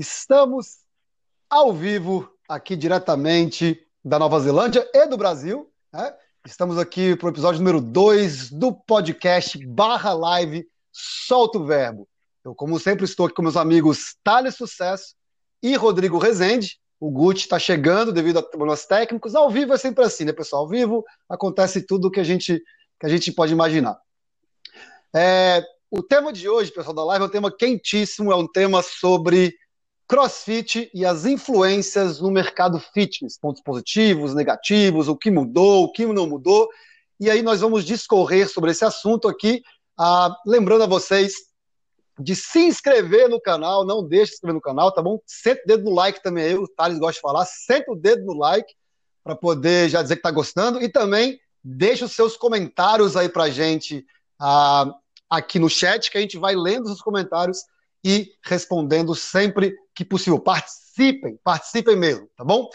Estamos ao vivo aqui diretamente da Nova Zelândia e do Brasil. Né? Estamos aqui para o episódio número 2 do podcast barra live Solta o Verbo. Eu, como sempre, estou aqui com meus amigos Thales Sucesso e Rodrigo Rezende. O Gucci está chegando devido a problemas técnicos. Ao vivo é sempre assim, né, pessoal? Ao vivo acontece tudo que a gente, que a gente pode imaginar. É, o tema de hoje, pessoal da live, é um tema quentíssimo, é um tema sobre crossfit e as influências no mercado fitness, pontos positivos, negativos, o que mudou, o que não mudou. E aí nós vamos discorrer sobre esse assunto aqui, ah, lembrando a vocês de se inscrever no canal, não deixe de se inscrever no canal, tá bom? Senta o dedo no like também, aí, o Thales gosta de falar, senta o dedo no like para poder já dizer que tá gostando e também deixe os seus comentários aí pra gente ah, aqui no chat, que a gente vai lendo os comentários e respondendo sempre que possível. Participem, participem mesmo, tá bom?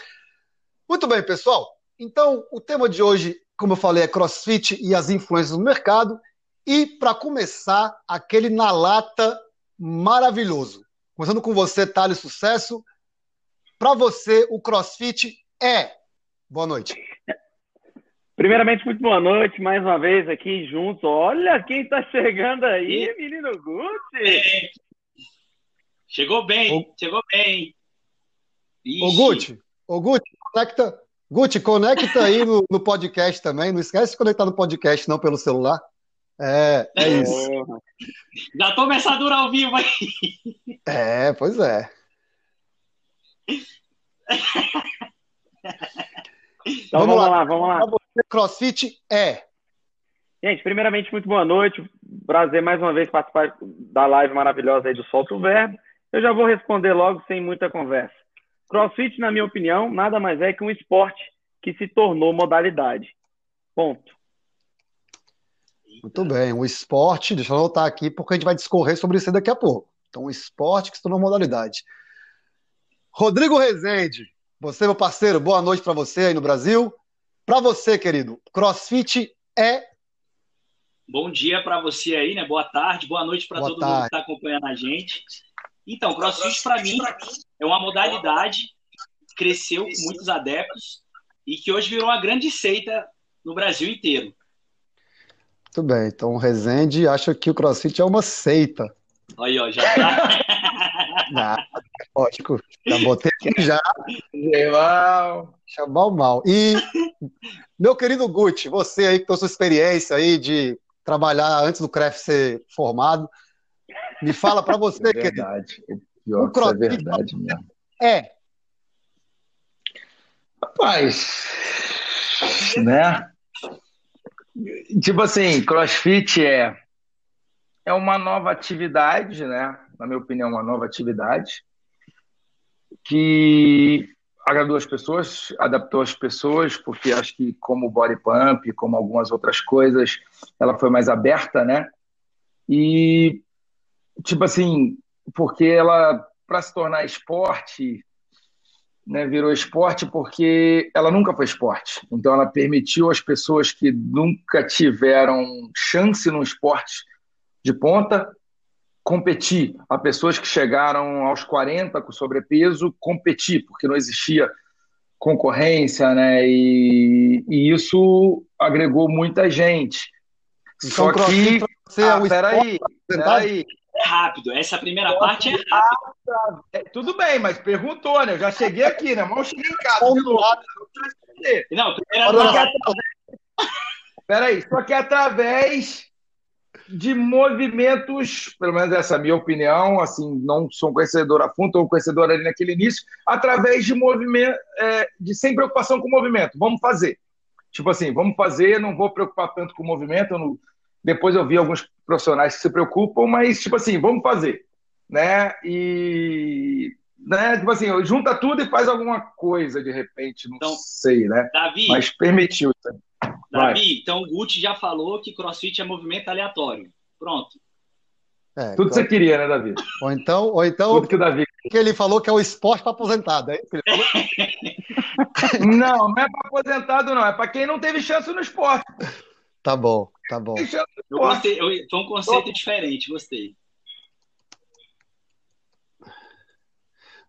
Muito bem, pessoal. Então, o tema de hoje, como eu falei, é CrossFit e as influências no mercado. E para começar, aquele na lata maravilhoso. Começando com você, Thales Sucesso. Para você, o CrossFit é. Boa noite. Primeiramente, muito boa noite, mais uma vez aqui juntos. Olha quem está chegando aí, menino Gucci. Chegou bem, chegou bem. Ixi. Ô Gucci, ô Gucci, conecta, Gucci, conecta aí no, no podcast também. Não esquece de conectar no podcast, não pelo celular. É, é isso. Já tô mensadura ao vivo aí. É, pois é. Então vamos, vamos lá, vamos lá. CrossFit é. Gente, primeiramente, muito boa noite. Prazer mais uma vez participar da live maravilhosa aí do Solto o Verbo. Eu já vou responder logo sem muita conversa. CrossFit, na minha opinião, nada mais é que um esporte que se tornou modalidade. Ponto. Muito bem, um esporte, deixa eu anotar aqui, porque a gente vai discorrer sobre isso daqui a pouco. Então, um esporte que se tornou modalidade. Rodrigo Rezende, você, meu parceiro, boa noite para você aí no Brasil. Para você, querido, CrossFit é. Bom dia para você aí, né? Boa tarde, boa noite para todo tarde. mundo que está acompanhando a gente. Então, CrossFit para mim é uma modalidade que cresceu com muitos adeptos e que hoje virou uma grande seita no Brasil inteiro. Muito bem, então o Rezende acha que o CrossFit é uma seita. Aí, ó, já tá. Não, lógico, já botei aqui já. Mal. Chamar o mal. E, meu querido Gucci, você aí que tem sua experiência aí de trabalhar antes do CREF ser formado, me fala para você, é verdade. querido. O pior o é verdade mesmo. É. Rapaz, né? Tipo assim, CrossFit é é uma nova atividade, né? Na minha opinião, uma nova atividade que agradou as pessoas, adaptou as pessoas, porque acho que como o body pump, como algumas outras coisas, ela foi mais aberta, né? E tipo assim, porque ela para se tornar esporte, né, virou esporte porque ela nunca foi esporte. Então, ela permitiu às pessoas que nunca tiveram chance no esporte de ponta competir, a pessoas que chegaram aos 40 com sobrepeso competir, porque não existia concorrência, né? E, e isso agregou muita gente. Então, Só que. Você ah, é um peraí, peraí. É rápido. Essa primeira parte é rápida. É, tudo bem, mas perguntou, né? Eu já cheguei aqui, né? Mal cheguei em casa de novo. Não, primeira Peraí, só que através de movimentos, pelo menos essa é a minha opinião, assim, não sou um conhecedor a fundo, um conhecedor ali naquele início, através de movimento, é, de sem preocupação com o movimento. Vamos fazer. Tipo assim, vamos fazer, não vou preocupar tanto com o movimento, não, depois eu vi alguns profissionais que se preocupam, mas, tipo assim, vamos fazer. Né? E. Né? Tipo assim, junta tudo e faz alguma coisa de repente, não então, sei, né? Davi, mas permitiu. Davi, então o Gucci já falou que crossfit é movimento aleatório. Pronto. É, Tudo que você queria, né, Davi? Ou então, ou então Tudo que o Davi que ele falou que é o esporte para aposentado, é isso? não, não é para aposentado, não. É para quem não teve chance no esporte. Tá bom, tá bom. Eu gostei, eu, foi um conceito diferente, gostei.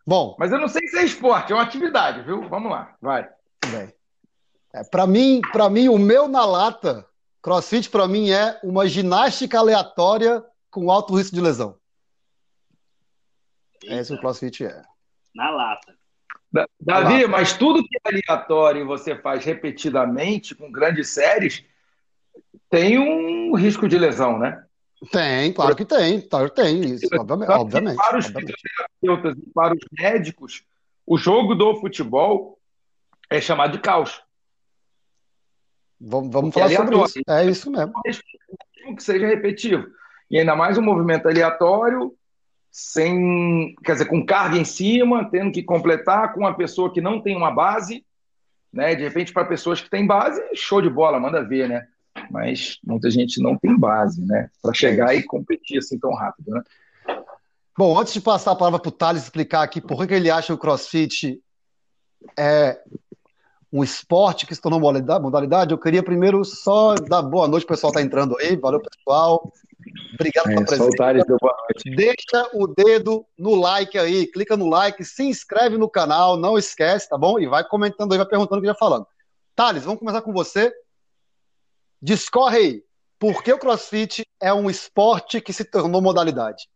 Bom. Mas eu não sei se é esporte, é uma atividade, viu? Vamos lá, vai. Bem. É, para mim, para mim, o meu na lata, CrossFit para mim é uma ginástica aleatória com alto risco de lesão. Eita. É isso que o CrossFit é. Na lata. Davi, lata. mas tudo que é aleatório e você faz repetidamente com grandes séries tem um risco de lesão, né? Tem, claro que tem. Tem, isso, obviamente. obviamente para os fisioterapeutas e para os médicos, o jogo do futebol é chamado de caos. Vamos, vamos falar sobre isso. É isso mesmo. Que seja repetitivo. E ainda mais um movimento aleatório, sem, quer dizer, com carga em cima, tendo que completar com uma pessoa que não tem uma base, né? De repente, para pessoas que têm base, show de bola, manda ver, né? Mas muita gente não tem base, né? Para chegar e competir assim tão rápido, né? Bom, antes de passar a palavra para o Thales explicar aqui por que ele acha que o CrossFit é um esporte que se tornou modalidade, eu queria primeiro só dar boa noite, o pessoal está entrando aí, valeu pessoal, obrigado pela é, presença. boa noite. Deixa o dedo no like aí, clica no like, se inscreve no canal, não esquece, tá bom? E vai comentando aí, vai perguntando o que já falando. Thales, vamos começar com você. Discorre aí, por que o CrossFit é um esporte que se tornou modalidade?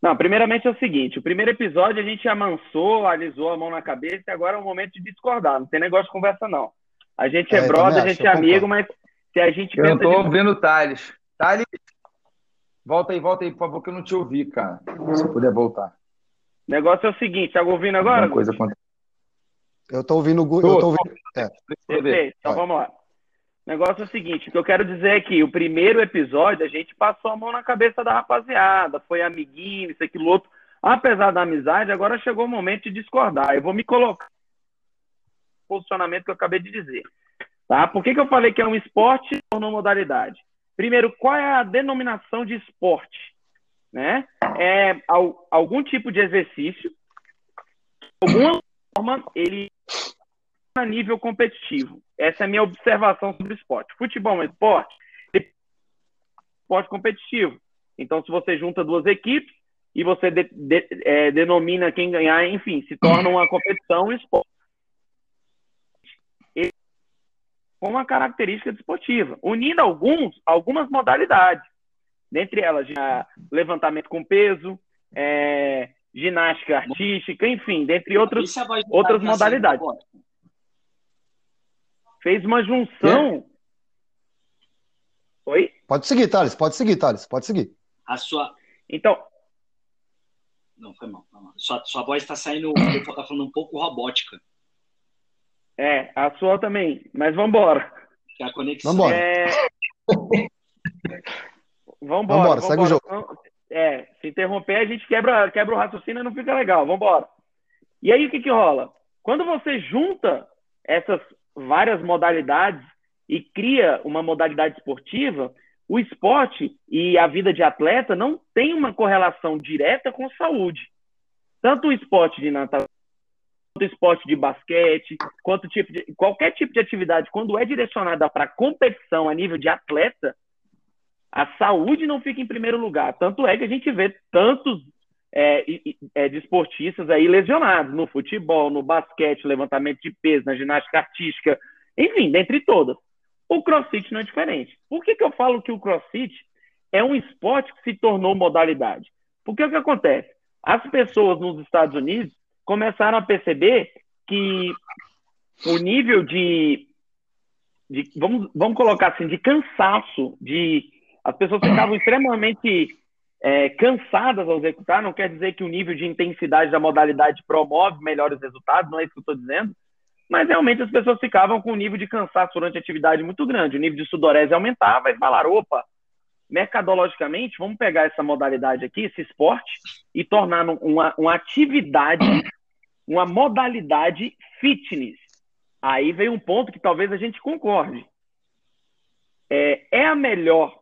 Não, primeiramente é o seguinte: o primeiro episódio a gente amansou, alisou a mão na cabeça e agora é o momento de discordar. Não tem negócio de conversa, não. A gente é, é brother, a gente é amigo, mas se a gente. Eu tô de... ouvindo o Thales. Thales, volta aí, volta aí, por favor, que eu não te ouvi, cara. Se puder voltar. O negócio é o seguinte: tá ouvindo agora? Coisa Eu tô ouvindo o Google. Eu tô ouvindo. É. Perfeito, então Vai. vamos lá. O negócio é o seguinte, o que eu quero dizer é que o primeiro episódio a gente passou a mão na cabeça da rapaziada, foi amiguinho, isso, aquilo, outro. Apesar da amizade, agora chegou o momento de discordar. Eu vou me colocar no posicionamento que eu acabei de dizer. Tá? Por que, que eu falei que é um esporte ou não modalidade? Primeiro, qual é a denominação de esporte? Né? É algum tipo de exercício, alguma forma, ele a nível competitivo. Essa é a minha observação sobre o esporte. Futebol é um esporte, esporte competitivo. Então, se você junta duas equipes e você de, de, é, denomina quem ganhar, enfim, se torna uma competição, um esporte. Com uma característica desportiva, unindo alguns, algumas modalidades. Dentre elas, levantamento com peso, é, ginástica artística, enfim, dentre outros, outras modalidades fez uma junção. É. Oi? Pode seguir, Thales, pode seguir, Thales, pode seguir. A sua. Então. Não, foi mal. Foi mal. Sua, sua voz está saindo, tá falando um pouco robótica. É, a sua também, mas vamos embora. É a conexão. Vambora. É... vambora, vambora, segue o jogo. É, se interromper, a gente quebra, quebra o raciocínio e não fica legal. Vambora. E aí, o que que rola? Quando você junta essas várias modalidades e cria uma modalidade esportiva, o esporte e a vida de atleta não tem uma correlação direta com saúde. Tanto o esporte de natação, quanto o esporte de basquete, quanto tipo de, qualquer tipo de atividade, quando é direcionada para competição a nível de atleta, a saúde não fica em primeiro lugar. Tanto é que a gente vê tantos é, é, desportistas aí lesionados no futebol, no basquete, levantamento de peso, na ginástica artística, enfim, dentre todas. O crossfit não é diferente. Por que, que eu falo que o crossfit é um esporte que se tornou modalidade? Porque o que acontece? As pessoas nos Estados Unidos começaram a perceber que o nível de, de vamos, vamos colocar assim, de cansaço, de as pessoas ficavam extremamente é, cansadas ao executar, não quer dizer que o nível de intensidade da modalidade promove melhores resultados, não é isso que eu estou dizendo, mas realmente as pessoas ficavam com um nível de cansaço durante a atividade muito grande, o nível de sudorese aumentava e falaram, opa, mercadologicamente, vamos pegar essa modalidade aqui, esse esporte, e tornar uma, uma atividade, uma modalidade fitness. Aí veio um ponto que talvez a gente concorde. É, é a melhor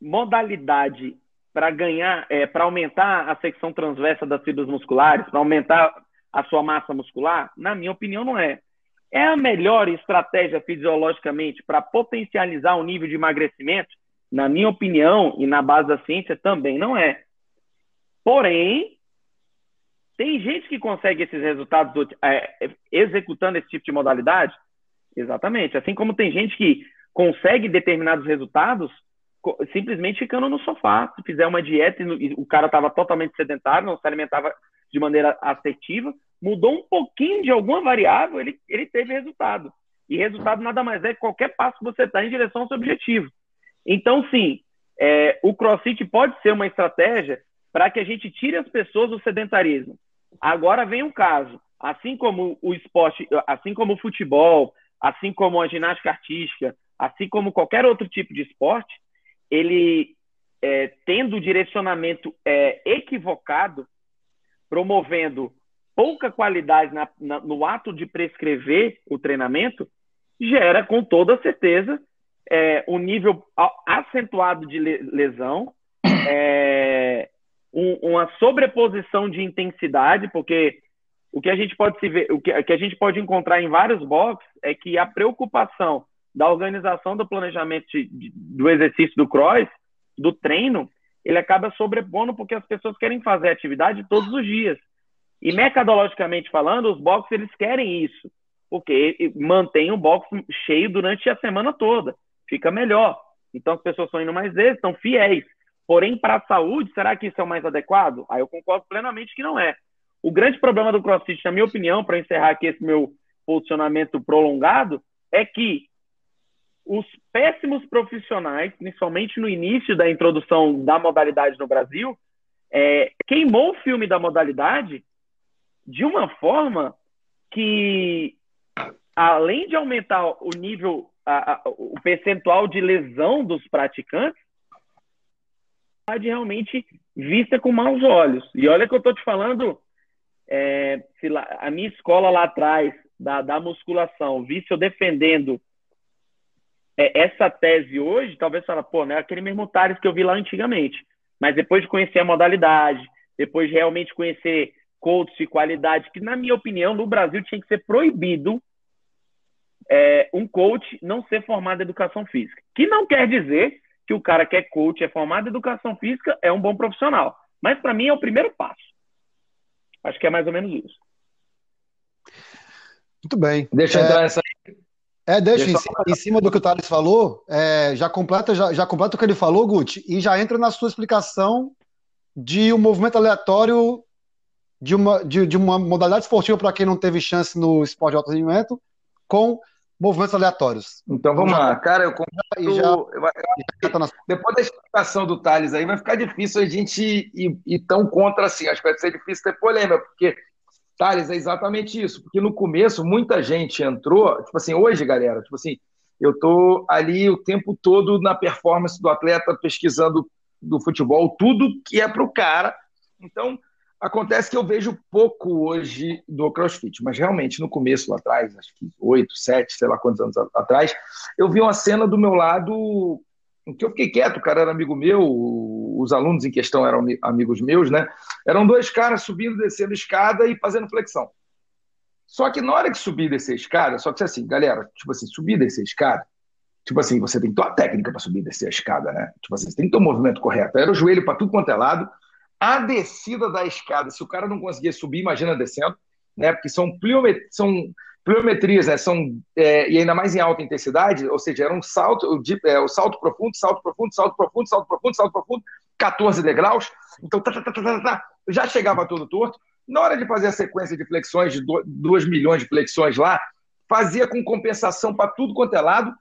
modalidade para ganhar, é, para aumentar a secção transversa das fibras musculares, para aumentar a sua massa muscular? Na minha opinião, não é. É a melhor estratégia fisiologicamente para potencializar o nível de emagrecimento? Na minha opinião e na base da ciência, também não é. Porém, Tem gente que consegue esses resultados é, executando esse tipo de modalidade? Exatamente. Assim como tem gente que consegue determinados resultados simplesmente ficando no sofá. Se fizer uma dieta e o cara estava totalmente sedentário, não se alimentava de maneira assertiva, mudou um pouquinho de alguma variável, ele, ele teve resultado. E resultado nada mais é que qualquer passo que você está em direção ao seu objetivo. Então, sim, é, o CrossFit pode ser uma estratégia para que a gente tire as pessoas do sedentarismo. Agora vem um caso, assim como o esporte, assim como o futebol, assim como a ginástica artística, assim como qualquer outro tipo de esporte, ele é, tendo direcionamento é, equivocado, promovendo pouca qualidade na, na, no ato de prescrever o treinamento, gera com toda certeza é, um nível acentuado de lesão, é, um, uma sobreposição de intensidade, porque o que a gente pode se ver, o que, que a gente pode encontrar em vários boxes é que a preocupação da organização do planejamento de, de, do exercício do cross, do treino, ele acaba sobrepondo porque as pessoas querem fazer atividade todos os dias. E metodologicamente falando, os boxes eles querem isso, porque mantém o box cheio durante a semana toda, fica melhor. Então as pessoas estão indo mais vezes, estão fiéis. Porém, para a saúde, será que isso é o mais adequado? Aí eu concordo plenamente que não é. O grande problema do CrossFit, na minha opinião, para encerrar aqui esse meu posicionamento prolongado, é que os péssimos profissionais, principalmente no início da introdução da modalidade no Brasil, é, queimou o filme da modalidade de uma forma que, além de aumentar o nível, a, a, o percentual de lesão dos praticantes, realmente vista com maus olhos. E olha que eu estou te falando, é, lá, a minha escola lá atrás da, da musculação visse eu defendendo é, essa tese hoje, talvez fala, pô, não é aquele mesmo Tales que eu vi lá antigamente. Mas depois de conhecer a modalidade, depois de realmente conhecer coaches e qualidade, que na minha opinião, no Brasil tinha que ser proibido é, um coach não ser formado em educação física. Que não quer dizer que o cara que é coach, é formado em educação física, é um bom profissional. Mas para mim é o primeiro passo. Acho que é mais ou menos isso. Muito bem. Deixa eu é... entrar nessa é, deixa, em, cima, em, cima, do que o Thales falou, é, já, completa, já, já completa o que ele falou, Guti, e já entra na sua explicação de um movimento aleatório de uma, de, de uma modalidade esportiva para quem não teve chance no esporte de alto rendimento, com movimentos aleatórios. Então vamos lá, cara, eu concordo. Já, já, tá depois da explicação do Thales aí, vai ficar difícil a gente ir, ir tão contra assim. Acho que vai ser difícil ter polêmica, porque Thales, é exatamente isso, porque no começo muita gente entrou, tipo assim, hoje, galera, tipo assim, eu tô ali o tempo todo na performance do atleta, pesquisando do futebol, tudo que é para o cara. Então, acontece que eu vejo pouco hoje do CrossFit, mas realmente no começo lá atrás, acho que oito, sete, sei lá quantos anos atrás, eu vi uma cena do meu lado que eu fiquei quieto, o cara era amigo meu, os alunos em questão eram amigos meus, né? Eram dois caras subindo, descendo escada e fazendo flexão. Só que na hora que subir e descer escada, só que assim, galera, tipo assim, subir e descer a escada, tipo assim, você tem que ter técnica para subir e descer a escada, né? Tipo assim, você tem que ter o movimento correto. Era o joelho para tudo quanto é lado. A descida da escada, se o cara não conseguir subir, imagina descendo, né? Porque são, pliomet são pliometrias, né? São, é, e ainda mais em alta intensidade, ou seja, era um salto, o, é, o salto profundo, salto profundo, salto profundo, salto profundo, salto profundo, 14 degraus. Então, tá, tá, tá, tá, tá, tá já chegava todo torto. Na hora de fazer a sequência de flexões, de 2 milhões de flexões lá, fazia com compensação para tudo quanto é lado.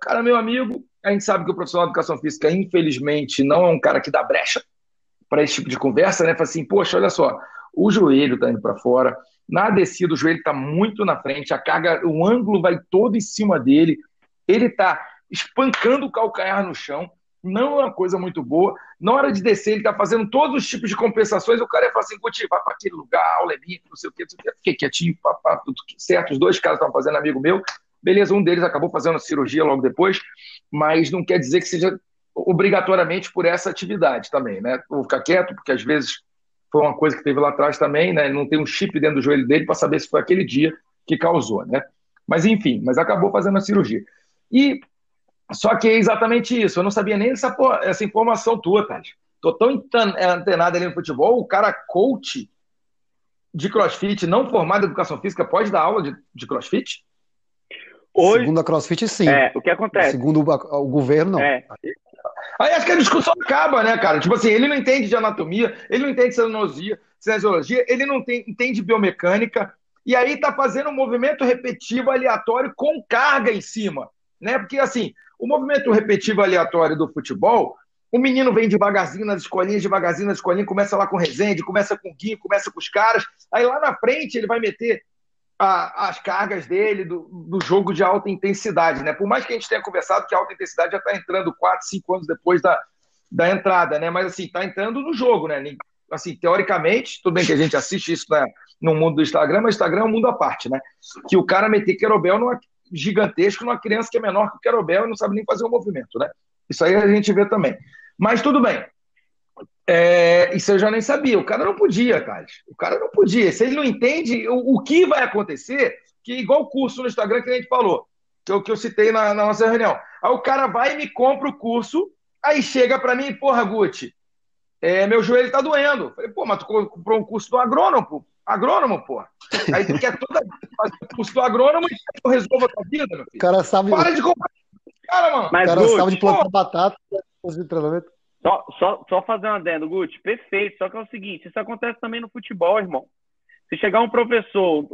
Cara, meu amigo, a gente sabe que o profissional de educação física, infelizmente, não é um cara que dá brecha para esse tipo de conversa, né? Fala assim, poxa, olha só, o joelho está indo para fora, na descida o joelho está muito na frente, a carga, o ângulo vai todo em cima dele, ele está espancando o calcanhar no chão, não é uma coisa muito boa. Na hora de descer, ele está fazendo todos os tipos de compensações. O cara ia falar assim: Guti, vai para aquele lugar, aula é não sei o quê, não sei o quê. Fiquei quietinho, papá, tudo certo. Os dois caras estavam fazendo, amigo meu. Beleza, um deles acabou fazendo cirurgia logo depois, mas não quer dizer que seja obrigatoriamente por essa atividade também, né? Vou ficar quieto, porque às vezes foi uma coisa que teve lá atrás também, né? Ele não tem um chip dentro do joelho dele para saber se foi aquele dia que causou, né? Mas enfim, mas acabou fazendo a cirurgia. E só que é exatamente isso. Eu não sabia nem essa, essa informação tua, Thales. Tô tão antenado ali no futebol, o cara coach de crossfit não formado em educação física pode dar aula de, de crossfit? Hoje, Segundo a CrossFit, sim. É, o que acontece? Segundo o, o governo, não. É. Aí acho que a discussão acaba, né, cara? Tipo assim, ele não entende de anatomia, ele não entende de cinesiologia, ele não tem, entende biomecânica, e aí tá fazendo um movimento repetitivo aleatório com carga em cima, né? Porque, assim, o movimento repetitivo aleatório do futebol, o menino vem devagarzinho nas escolinhas, devagarzinho nas escolinhas, começa lá com Resende, começa com Gui, começa com os caras, aí lá na frente ele vai meter a, as cargas dele do, do, jogo de alta intensidade, né? Por mais que a gente tenha conversado que a alta intensidade já está entrando 4, 5 anos depois da, da entrada, né? Mas assim, está entrando no jogo, né? Assim, teoricamente, tudo bem que a gente assiste isso né, no mundo do Instagram, mas o Instagram é um mundo à parte, né? Que o cara meter querobel numa, gigantesco numa criança que é menor que o querobel e não sabe nem fazer o movimento, né? Isso aí a gente vê também. Mas tudo bem. É, isso eu já nem sabia. O cara não podia, cara. O cara não podia. Se ele não entende o, o que vai acontecer, que igual o curso no Instagram que a gente falou, que eu, que eu citei na, na nossa reunião. Aí o cara vai e me compra o curso, aí chega para mim, porra, Guti, é, meu joelho tá doendo. Falei, pô, mas tu comprou um curso do agrônomo, agrônomo, pô. Aí tu quer toda fazer o curso do agrônomo e tu resolva a tua vida, meu filho. O cara sabe. Para de comprar. Cara, mano. Mas, o cara Guti, sabe de plantar pô, batata de treinamento. Só, só, só fazer um adendo, Guti, perfeito. Só que é o seguinte, isso acontece também no futebol, irmão. Se chegar um professor.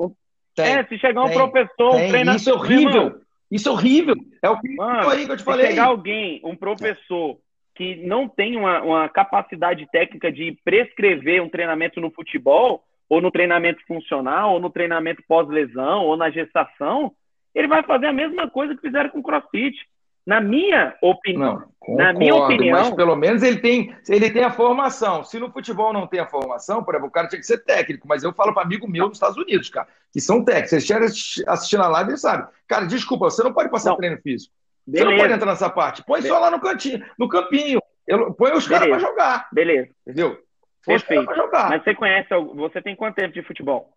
Tem, é, se chegar um tem, professor, tem. um treinador. Isso é horrível. Isso é horrível. É o que eu te falei. Se chegar alguém, um professor, que não tem uma, uma capacidade técnica de prescrever um treinamento no futebol, ou no treinamento funcional, ou no treinamento pós-lesão, ou na gestação, ele vai fazer a mesma coisa que fizeram com o CrossFit. Na minha opinião, não, na minha opinião, mas pelo menos ele tem, ele tem a formação. Se no futebol não tem a formação, por exemplo, o cara tinha que ser técnico, mas eu falo para amigo meu nos Estados Unidos, cara, que são técnicos. Eles querem assistir na live, eles sabem. Cara, desculpa, você não pode passar não. treino físico. Beleza. Você não pode entrar nessa parte. Põe Beleza. só lá no cantinho, no campinho. Eu, põe os caras para jogar. Beleza. Entendeu? Põe Perfeito. Os jogar. Mas você conhece, você tem quanto tempo de futebol?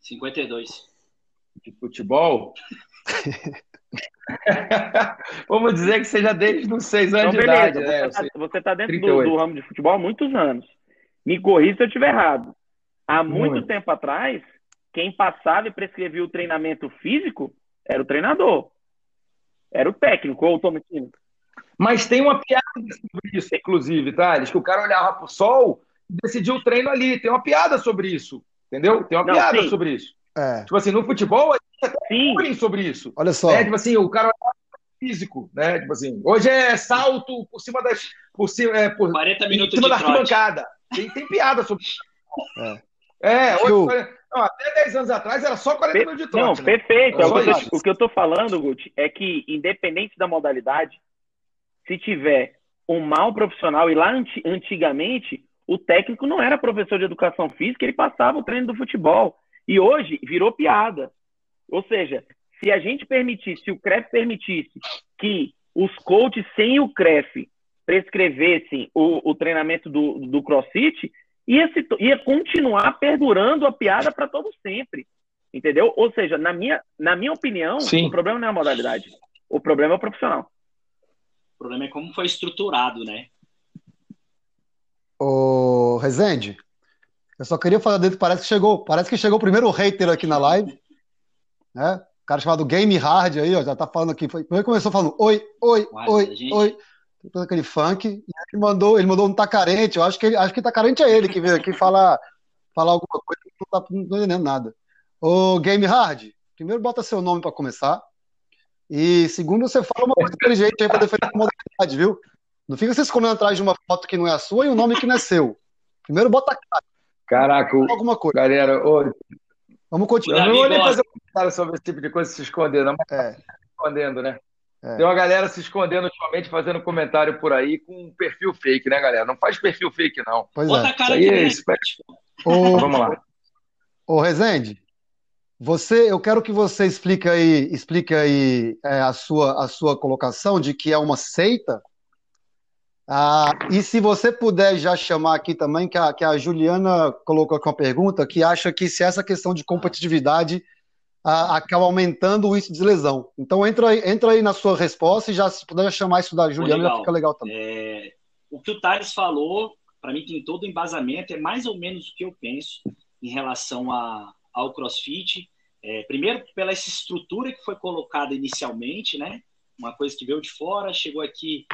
52. De futebol? Vamos dizer que seja desde os seis anos então, beleza, de idade. Né? Você está tá dentro do, do, ramo de futebol há muitos anos. Me corrija se eu estiver errado. Há muito, muito tempo atrás, quem passava e prescrevia o treinamento físico era o treinador. Era o técnico ou o tomatino. Mas tem uma piada sobre isso, inclusive, Thales, que o cara olhava para o sol e decidiu o treino ali. Tem uma piada sobre isso, entendeu? Tem uma Não, piada sim. sobre isso. É. Tipo assim, no futebol, a gente até sobre isso. Olha só. Né? Tipo assim, o cara físico, né? Tipo assim, hoje é salto por cima das. Por cima, é, por, 40 minutos cima da arquibancada. Tem, tem piada sobre isso. É, é hoje, não, até 10 anos atrás era só 40 minutos de trote. Não, né? perfeito. Agora, o que eu tô falando, Guti, é que, independente da modalidade, se tiver um mal profissional, e lá antigamente, o técnico não era professor de educação física, ele passava o treino do futebol. E hoje virou piada. Ou seja, se a gente permitisse, se o CREF permitisse que os coaches sem o CREF prescrevessem o, o treinamento do, do CrossFit, ia, se, ia continuar perdurando a piada para todo sempre. Entendeu? Ou seja, na minha, na minha opinião, Sim. o problema não é a modalidade. O problema é o profissional. O problema é como foi estruturado, né? Ô, Rezende, eu só queria falar dentro, parece que chegou, parece que chegou o primeiro hater aqui na live, né? O cara chamado Game Hard aí, ó, já tá falando aqui. Primeiro começou falando oi, oi, Quase, oi, gente. oi. Aquele funk. E ele mandou, ele mandou um tá carente. Eu acho que ele, acho que tá carente é ele que veio aqui falar, falar alguma coisa que não tá não entendendo nada. Ô, Game Hard, primeiro bota seu nome para começar. E segundo, você fala uma coisa inteligente aí para defender a modalidade, viu? Não fica se escondendo atrás de uma foto que não é a sua e um nome que não é seu. Primeiro bota a cara. Caraca, alguma coisa. Galera, ô, vamos continuar. Eu não vou nem fazer um comentário sobre esse tipo de coisa se escondendo, não, mas é. se escondendo, né? É. Tem uma galera se escondendo ultimamente, fazendo comentário por aí com um perfil fake, né, galera? Não faz perfil fake, não. Pois Bota é. a cara é isso. Ô, Vamos lá. Ô, Rezende, você, eu quero que você explique aí, explique aí é, a, sua, a sua colocação de que é uma seita ah, e se você puder já chamar aqui também, que a, que a Juliana colocou aqui uma pergunta, que acha que se essa questão de competitividade ah, acaba aumentando o índice de lesão. Então entra aí, entra aí na sua resposta e já se puder chamar isso da Juliana, já fica legal também. É, o que o Thales falou, para mim tem todo o embasamento, é mais ou menos o que eu penso. em relação a, ao CrossFit. É, primeiro, pela essa estrutura que foi colocada inicialmente, né? Uma coisa que veio de fora, chegou aqui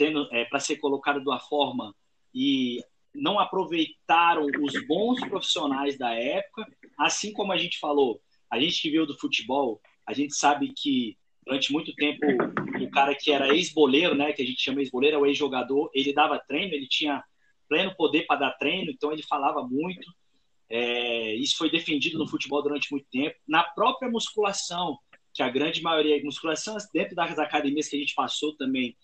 tendo é, para ser colocada de uma forma e não aproveitaram os bons profissionais da época, assim como a gente falou, a gente que veio do futebol, a gente sabe que durante muito tempo o cara que era ex-boleiro, né, que a gente chama ex-boleiro, é o ex-jogador, ele dava treino, ele tinha pleno poder para dar treino, então ele falava muito. É, isso foi defendido no futebol durante muito tempo. Na própria musculação, que a grande maioria, musculação dentro das academias que a gente passou também,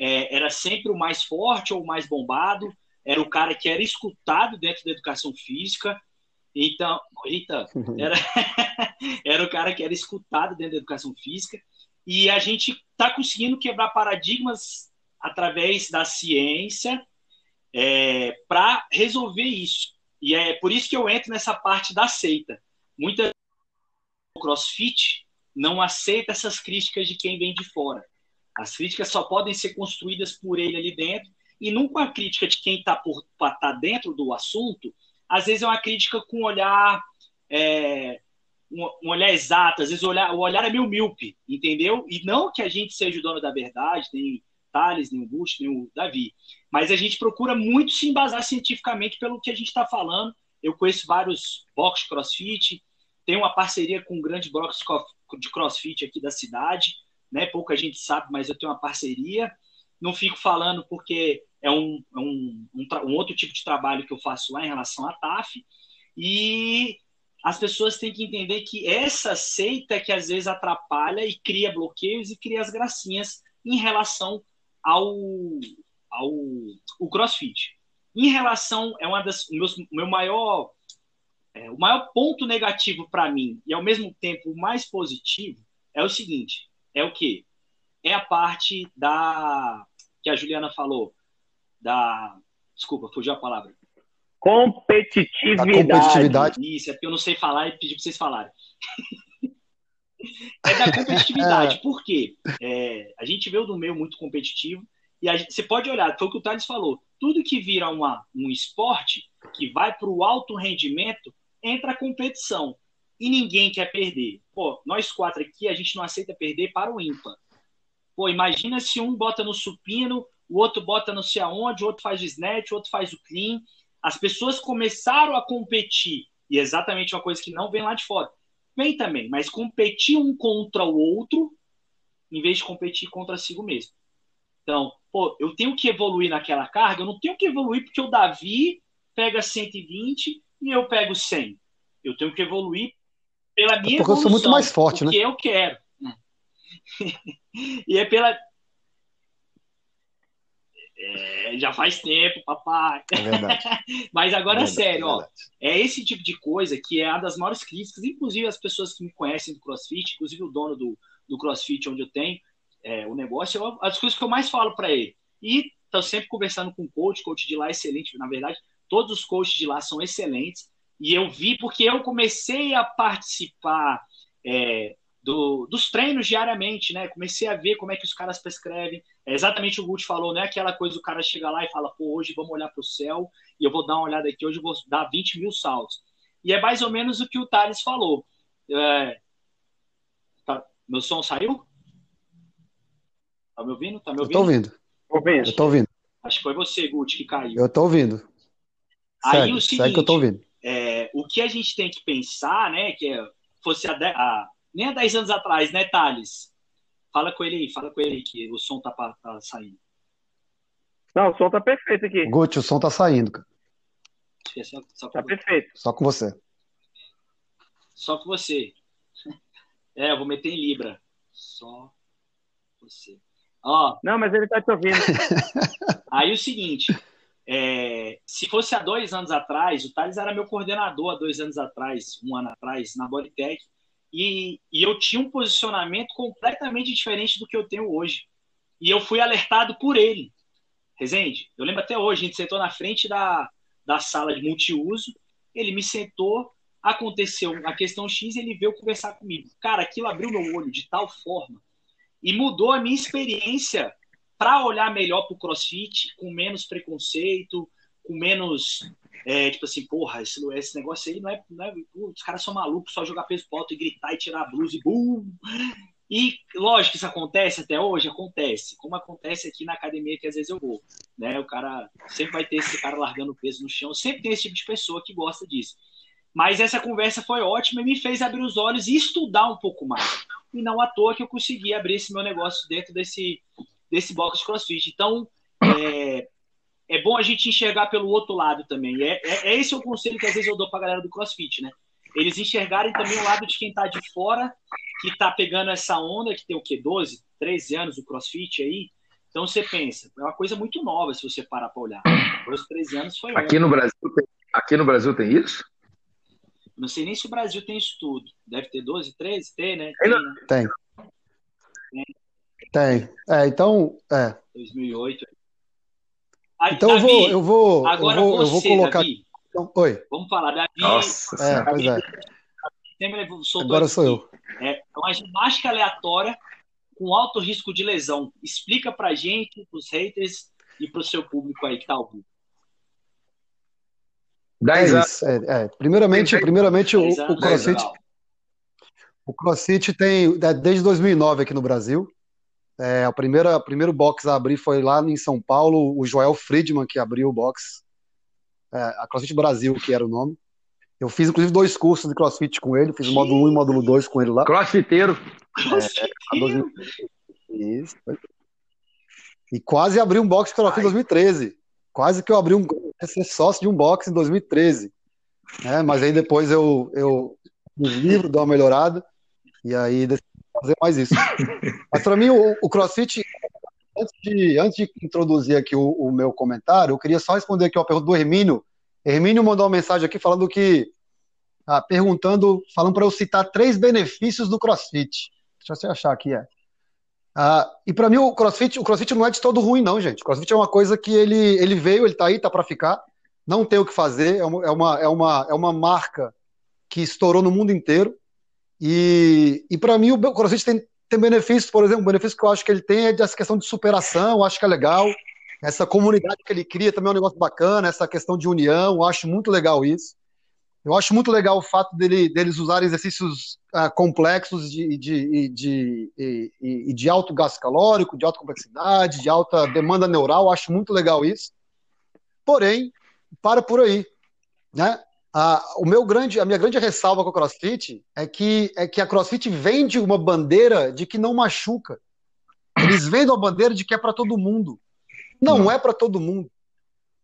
é, era sempre o mais forte ou o mais bombado, era o cara que era escutado dentro da educação física. Então, eita, era, era o cara que era escutado dentro da educação física. E a gente está conseguindo quebrar paradigmas através da ciência é, para resolver isso. E é por isso que eu entro nessa parte da seita. Muita CrossFit não aceita essas críticas de quem vem de fora. As críticas só podem ser construídas por ele ali dentro, e nunca a crítica de quem está tá dentro do assunto, às vezes é uma crítica com um olhar, é, um, um, olhar exato, às vezes o olhar, o olhar é meio míope, entendeu? E não que a gente seja o dono da verdade, nem Thales, nem o Bush, nem o Davi, mas a gente procura muito se embasar cientificamente pelo que a gente está falando. Eu conheço vários box crossfit, tenho uma parceria com um grande box de crossfit aqui da cidade, né? Pouca gente sabe, mas eu tenho uma parceria. Não fico falando porque é um, é um, um, um outro tipo de trabalho que eu faço lá em relação à TAF. E as pessoas têm que entender que essa seita que às vezes atrapalha e cria bloqueios e cria as gracinhas em relação ao, ao o CrossFit. Em relação, é uma das meus, meu maior é, o maior ponto negativo para mim e ao mesmo tempo o mais positivo é o seguinte, é o que é a parte da que a Juliana falou da desculpa, fugiu a palavra. Competitividade. competitividade. Isso, é porque eu não sei falar e pedi para vocês falarem. é da competitividade. É. Por quê? É, a gente veio do meio muito competitivo e gente, você pode olhar, foi o que o Thales falou, tudo que vira uma, um esporte que vai para o alto rendimento, entra a competição. E ninguém quer perder. Pô, nós quatro aqui, a gente não aceita perder para o ímpar. Pô, imagina se um bota no supino, o outro bota não sei aonde, o outro faz o snatch, o outro faz o clean. As pessoas começaram a competir, e é exatamente uma coisa que não vem lá de fora. Vem também, mas competir um contra o outro, em vez de competir contra si mesmo. Então, pô, eu tenho que evoluir naquela carga, eu não tenho que evoluir porque o Davi pega 120 e eu pego 100. Eu tenho que evoluir pela minha é porque evolução, eu sou muito mais forte, né? que eu quero. e é pela é, já faz tempo, papai. É. Mas agora, é verdade, sério, é ó. É esse tipo de coisa que é uma das maiores críticas, inclusive as pessoas que me conhecem do CrossFit, inclusive o dono do, do CrossFit onde eu tenho é, o negócio, é as coisas que eu mais falo para ele. E estou sempre conversando com o coach, coach de lá é excelente, na verdade, todos os coaches de lá são excelentes. E eu vi porque eu comecei a participar é, do, dos treinos diariamente, né? Comecei a ver como é que os caras prescrevem. É exatamente o Gucci falou, não é aquela coisa o cara chega lá e fala, pô, hoje vamos olhar para o céu e eu vou dar uma olhada aqui, hoje eu vou dar 20 mil saltos. E é mais ou menos o que o Thales falou. É... Tá... Meu som saiu? Tá me ouvindo? Tá me ouvindo? Eu tô ouvindo. ouvindo. Eu tô ouvindo. Acho que foi você, Gucci, que caiu. Eu tô ouvindo. Aí segue, o seguinte, que eu tô ouvindo. É, o que a gente tem que pensar, né, que é, fosse a, a nem há 10 anos atrás, né, Thales? Fala com ele aí, fala com ele aí, que o som tá, tá saindo. Não, o som tá perfeito aqui. Gucci, o som tá saindo, cara. É só, só tá perfeito. Só com você. Só com você. É, eu vou meter em Libra. Só você. Ó. Não, mas ele tá te ouvindo. aí o seguinte. É, se fosse há dois anos atrás, o Thales era meu coordenador há dois anos atrás, um ano atrás, na Bodytech. E, e eu tinha um posicionamento completamente diferente do que eu tenho hoje. E eu fui alertado por ele. Rezende, eu lembro até hoje, a gente sentou na frente da, da sala de multiuso, ele me sentou, aconteceu a questão X ele veio conversar comigo. Cara, aquilo abriu meu olho de tal forma e mudou a minha experiência para olhar melhor para o CrossFit, com menos preconceito, com menos É, tipo assim, porra, esse, esse negócio aí não é. Não é os caras são malucos, só jogar peso pro alto e gritar e tirar a blusa e bum! E lógico que isso acontece até hoje, acontece. Como acontece aqui na academia que às vezes eu vou. Né? O cara sempre vai ter esse cara largando peso no chão, sempre tem esse tipo de pessoa que gosta disso. Mas essa conversa foi ótima e me fez abrir os olhos e estudar um pouco mais. E não à toa que eu consegui abrir esse meu negócio dentro desse, desse box de crossfit. Então, é, é bom a gente enxergar pelo outro lado também. É, é, é esse o conselho que às vezes eu dou para a galera do crossfit, né? Eles enxergarem também o lado de quem está de fora que está pegando essa onda, que tem o quê? 12, 13 anos o crossfit aí. Então você pensa, é uma coisa muito nova se você parar para olhar. 12, 13 anos foi. Aqui no, Brasil tem, aqui no Brasil tem isso? Não sei nem se o Brasil tem isso tudo. Deve ter 12, 13? Tem, né? Tem. Tem. Né? Tem. É, então. É. 2008. Então Davi, eu vou. Eu vou, agora eu vou, você, eu vou colocar. Davi, então, oi. Vamos falar, Davi. Nossa, é, pois é. Agora sou eu. É uma ginástica aleatória com alto risco de lesão. Explica pra gente, pros haters e pro seu público aí que tá ouvindo. 10 anos. É, é, primeiramente, primeiramente o, o CrossFit. O CrossFit tem é, desde 2009 aqui no Brasil. É, a primeira, a primeiro box a abrir foi lá em São Paulo, o Joel Friedman que abriu o box. É, a CrossFit Brasil, que era o nome. Eu fiz, inclusive, dois cursos de crossfit com ele, fiz o módulo 1 e o módulo 2 com ele lá. Crossfiteiro. É, Isso. E quase abri um box de crossfit em 2013. Quase que eu abri um ser sócio de um box em 2013. Né? Mas aí depois eu, eu fiz livro, dou uma melhorada, e aí decidi fazer mais isso. Mas para mim, o, o crossfit, antes de, antes de introduzir aqui o, o meu comentário, eu queria só responder aqui uma pergunta do Hermínio, Hermínio mandou uma mensagem aqui falando que. Ah, perguntando, falando para eu citar três benefícios do CrossFit. Deixa eu achar aqui, é. Ah, e para mim o CrossFit, o CrossFit não é de todo ruim, não, gente. O CrossFit é uma coisa que ele, ele veio, ele tá aí, tá para ficar. Não tem o que fazer. É uma, é uma, é uma, é uma marca que estourou no mundo inteiro. E, e para mim o CrossFit tem, tem benefícios, por exemplo, o benefício que eu acho que ele tem é dessa questão de superação, eu acho que é legal. Essa comunidade que ele cria também é um negócio bacana, essa questão de união, eu acho muito legal isso. Eu acho muito legal o fato dele, deles usarem exercícios uh, complexos de, de, de, de, de alto gasto calórico, de alta complexidade, de alta demanda neural, eu acho muito legal isso. Porém, para por aí. Né? A, o meu grande, a minha grande ressalva com a CrossFit é que, é que a CrossFit vende uma bandeira de que não machuca. Eles vendem uma bandeira de que é para todo mundo. Não é para todo mundo.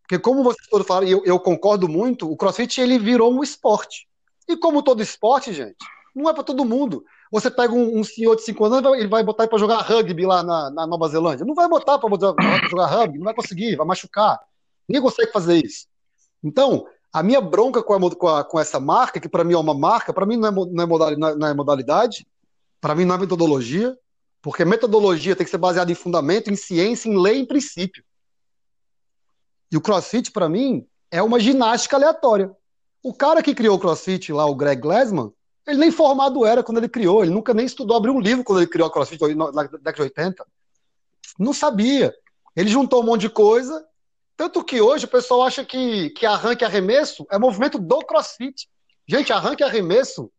Porque como vocês todos falaram, e eu, eu, concordo muito, o CrossFit ele virou um esporte. E como todo esporte, gente, não é para todo mundo. Você pega um, um, senhor de 5 anos, ele vai botar para jogar rugby lá na, na, Nova Zelândia. Não vai botar para jogar rugby, não vai conseguir, vai machucar. Ninguém consegue fazer isso. Então, a minha bronca com, a, com, a, com essa marca, que para mim é uma marca, para mim não é, não é modalidade, não é modalidade para mim não é metodologia, porque metodologia tem que ser baseada em fundamento, em ciência, em lei, em princípio. E o CrossFit, para mim, é uma ginástica aleatória. O cara que criou o CrossFit lá, o Greg Glassman, ele nem formado era quando ele criou, ele nunca nem estudou, abriu um livro quando ele criou o CrossFit na década de 80. Não sabia. Ele juntou um monte de coisa, tanto que hoje o pessoal acha que, que arranque e arremesso é movimento do CrossFit. Gente, arranque e arremesso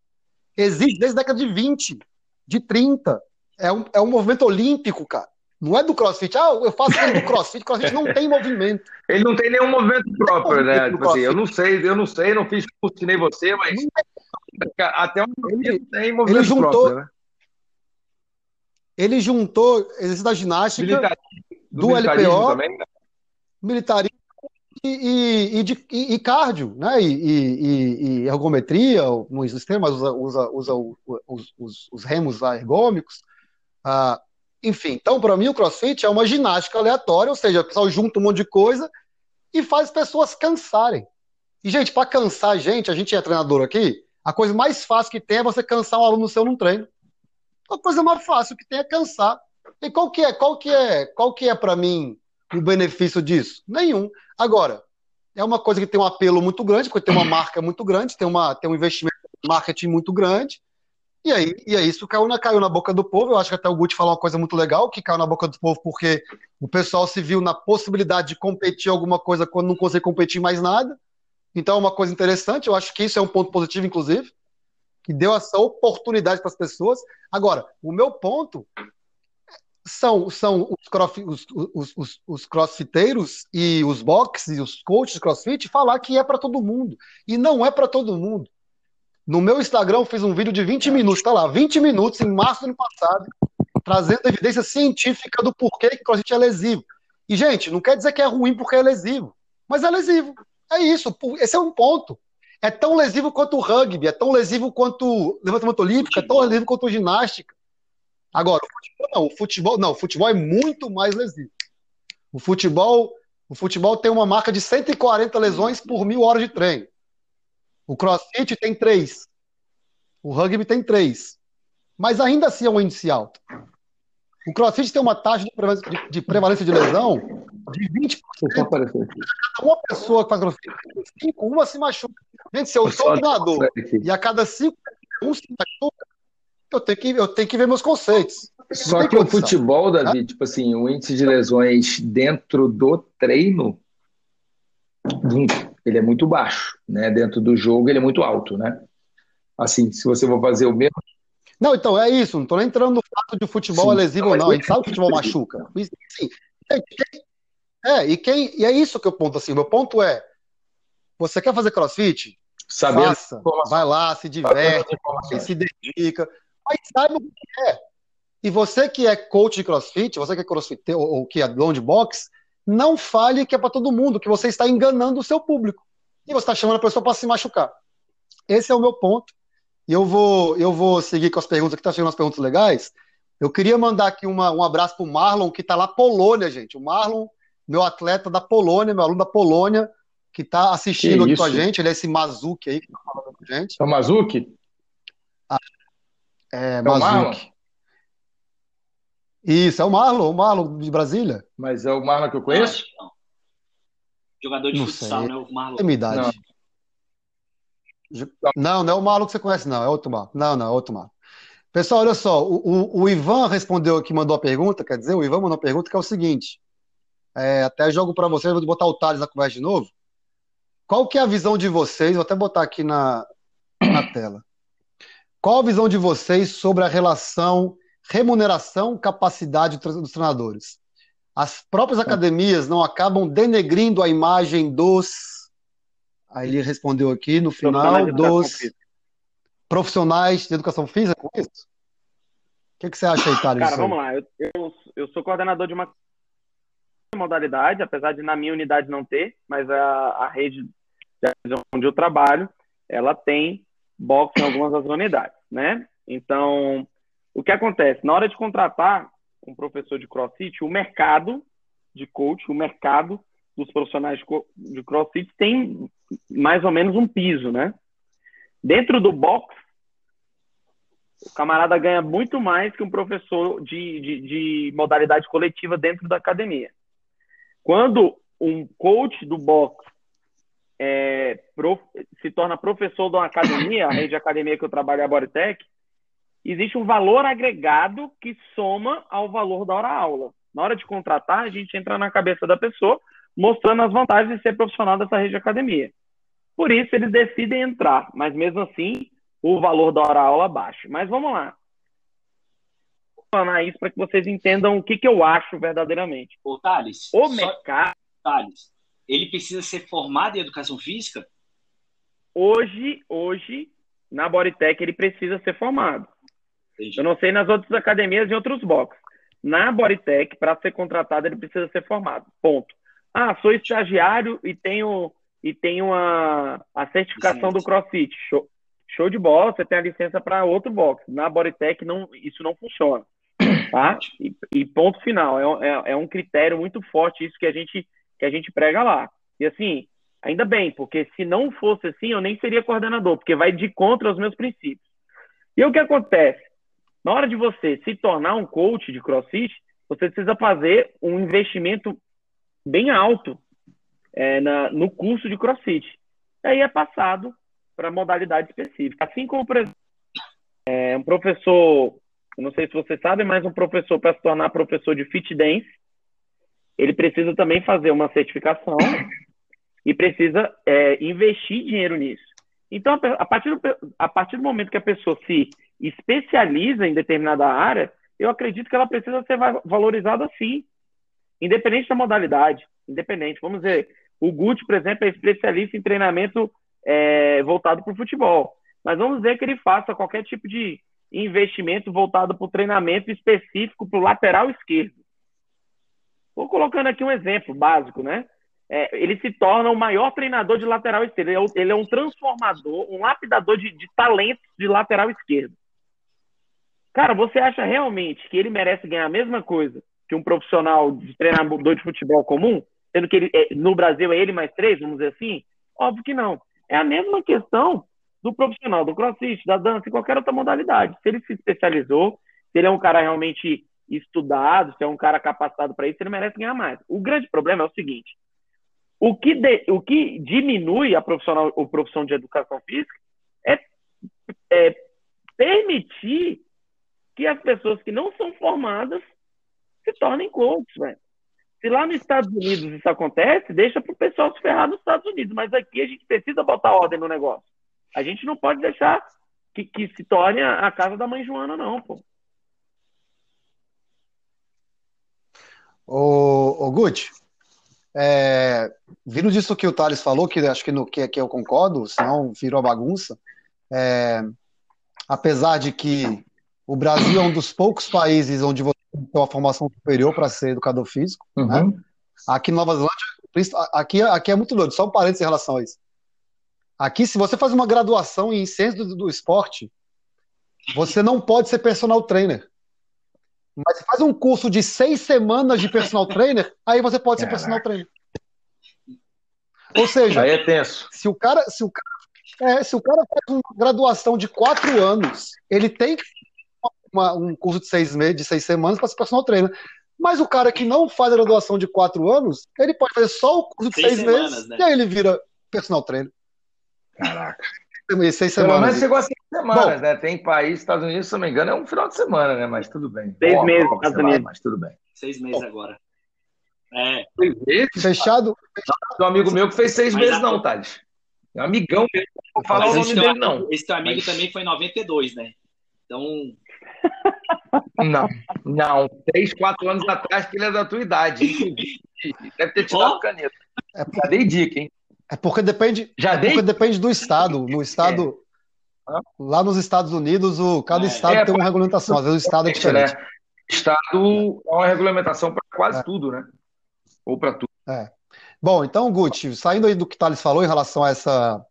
existe desde a década de 20, de 30. É um, é um movimento olímpico, cara. Não é do crossfit. Ah, eu faço ele do crossfit. Crossfit não tem movimento. Ele não tem nenhum movimento próprio, né? Tipo assim, eu não sei, eu não sei, não fiz curso nem você, mas até um ele, tem movimento ele juntou, próprio, né? Ele juntou exercício da ginástica, do, do LPO, também, né? Militarismo e, e, de, e, e cardio, né? E, ergometria, nos sistemas usa, usa, usa os, os, os remos ergômicos. Ah, enfim, então para mim o crossfit é uma ginástica aleatória, ou seja, o pessoal junta um monte de coisa e faz as pessoas cansarem. E, gente, para cansar a gente, a gente é treinador aqui, a coisa mais fácil que tem é você cansar um aluno seu num treino. A coisa mais fácil que tem é cansar. E qual que é, qual que é, qual que é para mim o benefício disso? Nenhum. Agora, é uma coisa que tem um apelo muito grande, porque tem uma marca muito grande, tem, uma, tem um investimento em marketing muito grande, e aí, e aí isso caiu na, caiu na boca do povo. Eu acho que até o Guti falou uma coisa muito legal, que caiu na boca do povo porque o pessoal se viu na possibilidade de competir alguma coisa quando não consegue competir mais nada. Então é uma coisa interessante, eu acho que isso é um ponto positivo, inclusive, que deu essa oportunidade para as pessoas. Agora, o meu ponto são, são os, cross, os, os, os, os crossfiteiros e os boxes e os coaches de crossfit falar que é para todo mundo. E não é para todo mundo. No meu Instagram, fiz um vídeo de 20 minutos, tá lá, 20 minutos em março do ano passado, trazendo evidência científica do porquê que crossfit é lesivo. E, gente, não quer dizer que é ruim porque é lesivo, mas é lesivo. É isso, esse é um ponto. É tão lesivo quanto o rugby, é tão lesivo quanto o levantamento olímpico, é tão lesivo quanto ginástica. Agora, o futebol não, o futebol não, o futebol é muito mais lesivo. O futebol, o futebol tem uma marca de 140 lesões por mil horas de treino. O crossfit tem três. O rugby tem três. Mas ainda assim é um índice alto. O crossfit tem uma taxa de prevalência de lesão de 20%. Uma pessoa que faz crossfit, cinco, uma se machuca. Gente, se eu sou treinador e a cada cinco, um se machuca, eu tenho que, eu tenho que ver meus conceitos. Só que o futebol, Davi, tipo assim, o índice de lesões dentro do treino, ele é muito baixo, né? Dentro do jogo, ele é muito alto, né? Assim, se você for fazer o mesmo. Não, então é isso. Não estou nem entrando no fato de o futebol Sim, é lesivo ou não. A gente sabe que o futebol machuca. Sim. É, e, quem, e é isso que eu ponto assim. Meu ponto é: você quer fazer crossfit? Sabendo Faça, vai lá, se diverte, se dedica mas saiba o que é. E você que é coach de crossfit, você que é crossfit ou, ou que é dono de box, não fale que é para todo mundo, que você está enganando o seu público. E você está chamando a pessoa para se machucar. Esse é o meu ponto. E eu vou, eu vou seguir com as perguntas, que está chegando as perguntas legais. Eu queria mandar aqui uma, um abraço para o Marlon, que está lá Polônia, gente. O Marlon, meu atleta da Polônia, meu aluno da Polônia, que está assistindo que aqui com a gente. Ele é esse Mazuki aí que está falando com a gente. É o Mazuki? Ah, é, é Mazuki. Isso, é o Marlon, o Marlon de Brasília. Mas é o Marlon que eu conheço? Não. Jogador de não futsal, sei. né? O Marlon. Minha idade. Não. não, não é o Marlon que você conhece, não. É outro Marlon. Não, não, é outro Marlon. Pessoal, olha só. O, o, o, Ivan respondeu aqui, mandou a pergunta. Quer dizer, o Ivan mandou a pergunta que é o seguinte. É, até jogo para vocês, vou botar o Thales na conversa de novo. Qual que é a visão de vocês? Vou até botar aqui na, na tela. Qual a visão de vocês sobre a relação remuneração-capacidade dos treinadores? As próprias academias não acabam denegrindo a imagem dos. Aí ele respondeu aqui no final dos profissionais de educação física com isso? O que, que você acha aí, Thales? Cara, vamos lá. Eu, eu, eu, sou coordenador de uma modalidade, apesar de na minha unidade não ter, mas a, a rede onde eu trabalho, ela tem boxe em algumas das unidades, né? Então, o que acontece? Na hora de contratar um professor de crossfit, o mercado de coach, o mercado dos profissionais de crossfit tem mais ou menos um piso, né? Dentro do box, o camarada ganha muito mais que um professor de, de, de modalidade coletiva dentro da academia. Quando um coach do box é, prof, se torna professor de uma academia, a rede de academia que eu trabalho é a Bodytech, existe um valor agregado que soma ao valor da hora-aula. Na hora de contratar, a gente entra na cabeça da pessoa, mostrando as vantagens de ser profissional dessa rede de academia. Por isso, eles decidem entrar, mas mesmo assim, o valor da hora-aula baixa. Mas vamos lá. Vou falar isso para que vocês entendam o que, que eu acho verdadeiramente. Ô, Thales, o mercado. Thales, ele precisa ser formado em educação física? Hoje, hoje, na Bodytech, ele precisa ser formado. Entendi. Eu não sei nas outras academias e outros boxes. Na Bodytech, para ser contratado, ele precisa ser formado. Ponto. Ah, sou estagiário e tenho, e tenho a, a certificação licença. do CrossFit. Show, show de bola, você tem a licença para outro box. Na Bodytech, não, isso não funciona. Tá? E, e ponto final. É, é, é um critério muito forte isso que a gente que a gente prega lá. E assim, ainda bem, porque se não fosse assim, eu nem seria coordenador, porque vai de contra os meus princípios. E o que acontece? Na hora de você se tornar um coach de CrossFit, você precisa fazer um investimento bem alto é, na, no curso de CrossFit. E aí é passado para modalidade específica. Assim como, por exemplo, é, um professor, não sei se você sabe, mas um professor para se tornar professor de fit dance, ele precisa também fazer uma certificação e precisa é, investir dinheiro nisso. Então, a partir, do, a partir do momento que a pessoa se especializa em determinada área, eu acredito que ela precisa ser valorizada sim, independente da modalidade, independente. Vamos dizer, o Gucci, por exemplo, é especialista em treinamento é, voltado para o futebol, mas vamos dizer que ele faça qualquer tipo de investimento voltado para o treinamento específico para o lateral esquerdo. Vou colocando aqui um exemplo básico, né? É, ele se torna o maior treinador de lateral esquerdo. Ele é, ele é um transformador, um lapidador de, de talentos de lateral esquerdo. Cara, você acha realmente que ele merece ganhar a mesma coisa que um profissional de treinador de futebol comum? Sendo que ele, é, no Brasil é ele mais três, vamos dizer assim? Óbvio que não. É a mesma questão do profissional do crossfit, da dança e qualquer outra modalidade. Se ele se especializou, se ele é um cara realmente estudado, se é um cara capacitado para isso, ele merece ganhar mais. O grande problema é o seguinte: o que, de, o que diminui a profissional, a profissão de educação física é, é permitir que as pessoas que não são formadas se tornem coaches, velho. Se lá nos Estados Unidos isso acontece, deixa para o pessoal se ferrar nos Estados Unidos. Mas aqui a gente precisa botar ordem no negócio. A gente não pode deixar que, que se torne a, a casa da mãe Joana, não, pô. Ô, ô Gucci, é, vindo disso que o Thales falou, que acho que, no, que, que eu concordo, senão virou bagunça, é, apesar de que o Brasil é um dos poucos países onde você tem uma formação superior para ser educador físico, uhum. né? Aqui em Nova Zelândia, aqui, aqui é muito doido, só um parênteses em relação a isso. Aqui, se você faz uma graduação em ciência do, do esporte, você não pode ser personal trainer. Mas faz um curso de seis semanas de personal trainer, aí você pode ser personal trainer. Ou seja, aí é tenso. se o cara, se o cara, é, se o cara faz uma graduação de quatro anos, ele tem que uma, um curso de seis meses, de seis semanas para ser personal trainer. Mas o cara que não faz a graduação de quatro anos, ele pode fazer só o curso de seis, seis semanas, meses né? e aí ele vira personal trainer. Caraca. Seis semanas. Mas chegou a seis semanas, Bom, né? Tem país, Estados Unidos, se não me engano, é um final de semana, né? Mas tudo bem. Seis Bom, meses, Estados Unidos. Mas tudo bem. Seis meses Bom. agora. É. Seis meses? Fechado? Tem um amigo meu que fez seis mas meses, não, Thales. É um amigão mesmo. Não vou falar o nome dele, amigo, não. Esse teu amigo mas... também foi em 92, né? Então. Não, não. Três, quatro anos atrás, que ele é da tua idade. Deve ter tirado oh. caneta. É, Já dei dica, hein? É porque depende, Já é porque depende do estado. No estado, é. Lá nos Estados Unidos, o, cada é, estado é, tem uma regulamentação. Às vezes o estado é diferente. Né? Estado é uma regulamentação para quase é. tudo, né? Ou para tudo. É. Bom, então, Guti, saindo aí do que o Thales falou em relação a essa,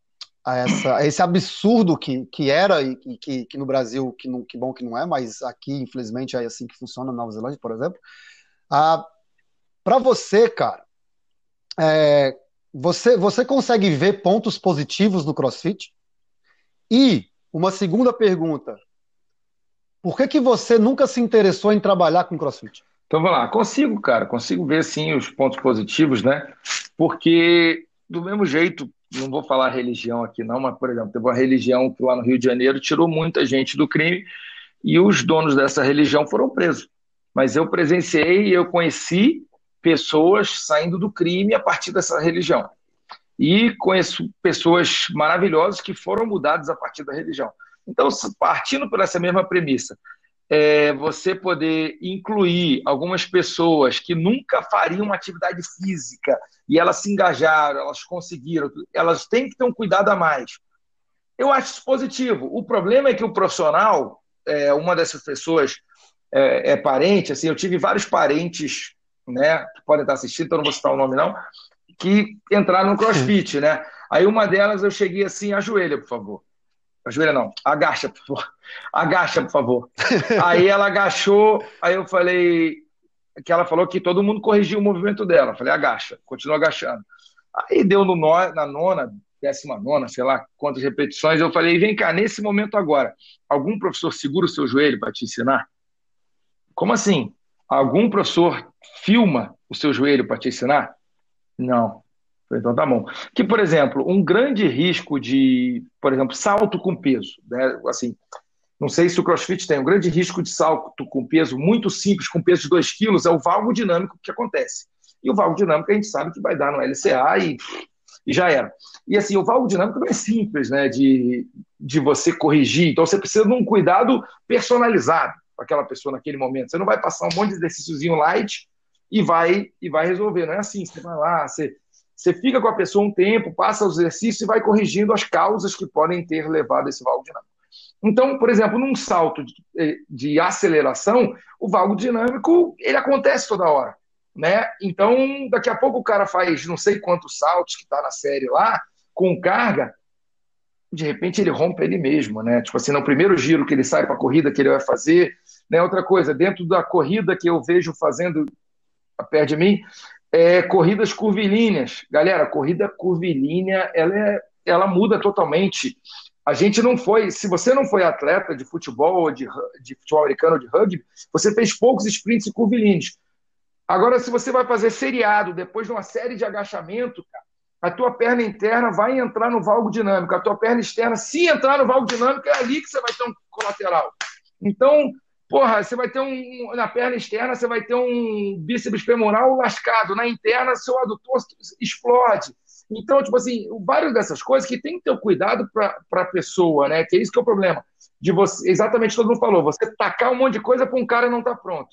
a essa, a esse absurdo que, que era e que, que no Brasil, que, não, que bom que não é, mas aqui, infelizmente, é assim que funciona na Nova Zelândia, por exemplo. Ah, para você, cara, é, você, você consegue ver pontos positivos no CrossFit? E uma segunda pergunta: por que, que você nunca se interessou em trabalhar com CrossFit? Então vamos lá, consigo, cara, consigo ver sim os pontos positivos, né? Porque do mesmo jeito, não vou falar religião aqui não, mas por exemplo, teve uma religião que lá no Rio de Janeiro tirou muita gente do crime e os donos dessa religião foram presos. Mas eu presenciei e eu conheci pessoas saindo do crime a partir dessa religião. E conheço pessoas maravilhosas que foram mudadas a partir da religião. Então, partindo por essa mesma premissa, é você poder incluir algumas pessoas que nunca fariam uma atividade física e elas se engajaram, elas conseguiram, elas têm que ter um cuidado a mais. Eu acho isso positivo. O problema é que o profissional, é, uma dessas pessoas é, é parente, assim, eu tive vários parentes né, que podem estar assistindo, então não vou citar o nome não, que entraram no crossfit, né? Aí uma delas eu cheguei assim, ajoelha, por favor. Ajoelha não, agacha, por favor. Agacha, por favor. aí ela agachou, aí eu falei, que ela falou que todo mundo corrigiu o movimento dela. Eu falei, agacha, continua agachando. Aí deu no no, na nona, décima nona, sei lá quantas repetições, eu falei, vem cá, nesse momento agora, algum professor segura o seu joelho para te ensinar? Como assim? Algum professor filma o seu joelho para te ensinar? Não. Então tá bom. Que, por exemplo, um grande risco de, por exemplo, salto com peso, né? Assim, não sei se o CrossFit tem um grande risco de salto com peso muito simples, com peso de 2 quilos, é o valgo dinâmico que acontece. E o valgo dinâmico a gente sabe que vai dar no LCA e e já era. E assim, o valgo dinâmico não é simples, né, de, de você corrigir. Então você precisa de um cuidado personalizado com aquela pessoa naquele momento. Você não vai passar um monte de exercíciozinho light e vai e vai resolver. Não é assim. Você vai lá, você, você fica com a pessoa um tempo, passa os exercícios e vai corrigindo as causas que podem ter levado esse valgo dinâmico. Então, por exemplo, num salto de, eh, de aceleração, o valgo dinâmico ele acontece toda hora. Né? Então, daqui a pouco o cara faz não sei quantos saltos que está na série lá, com carga, de repente ele rompe ele mesmo, né? Tipo assim, no primeiro giro que ele sai para a corrida que ele vai fazer, né? Outra coisa, dentro da corrida que eu vejo fazendo perto de mim, é corridas curvilíneas. Galera, corrida curvilínea, ela, é, ela muda totalmente. A gente não foi, se você não foi atleta de futebol de, de futebol americano ou de rugby, você fez poucos sprints curvilíneos. Agora, se você vai fazer seriado depois de uma série de agachamento, a tua perna interna vai entrar no valgo dinâmico, a tua perna externa, se entrar no valgo dinâmico, é ali que você vai ter um colateral. Então, porra, você vai ter um. Na perna externa, você vai ter um bíceps femoral lascado, na interna, seu adutor explode. Então, tipo assim, várias dessas coisas que tem que ter cuidado para a pessoa, né? Que é isso que é o problema. De você, exatamente todo mundo falou, você tacar um monte de coisa para um cara não tá pronto.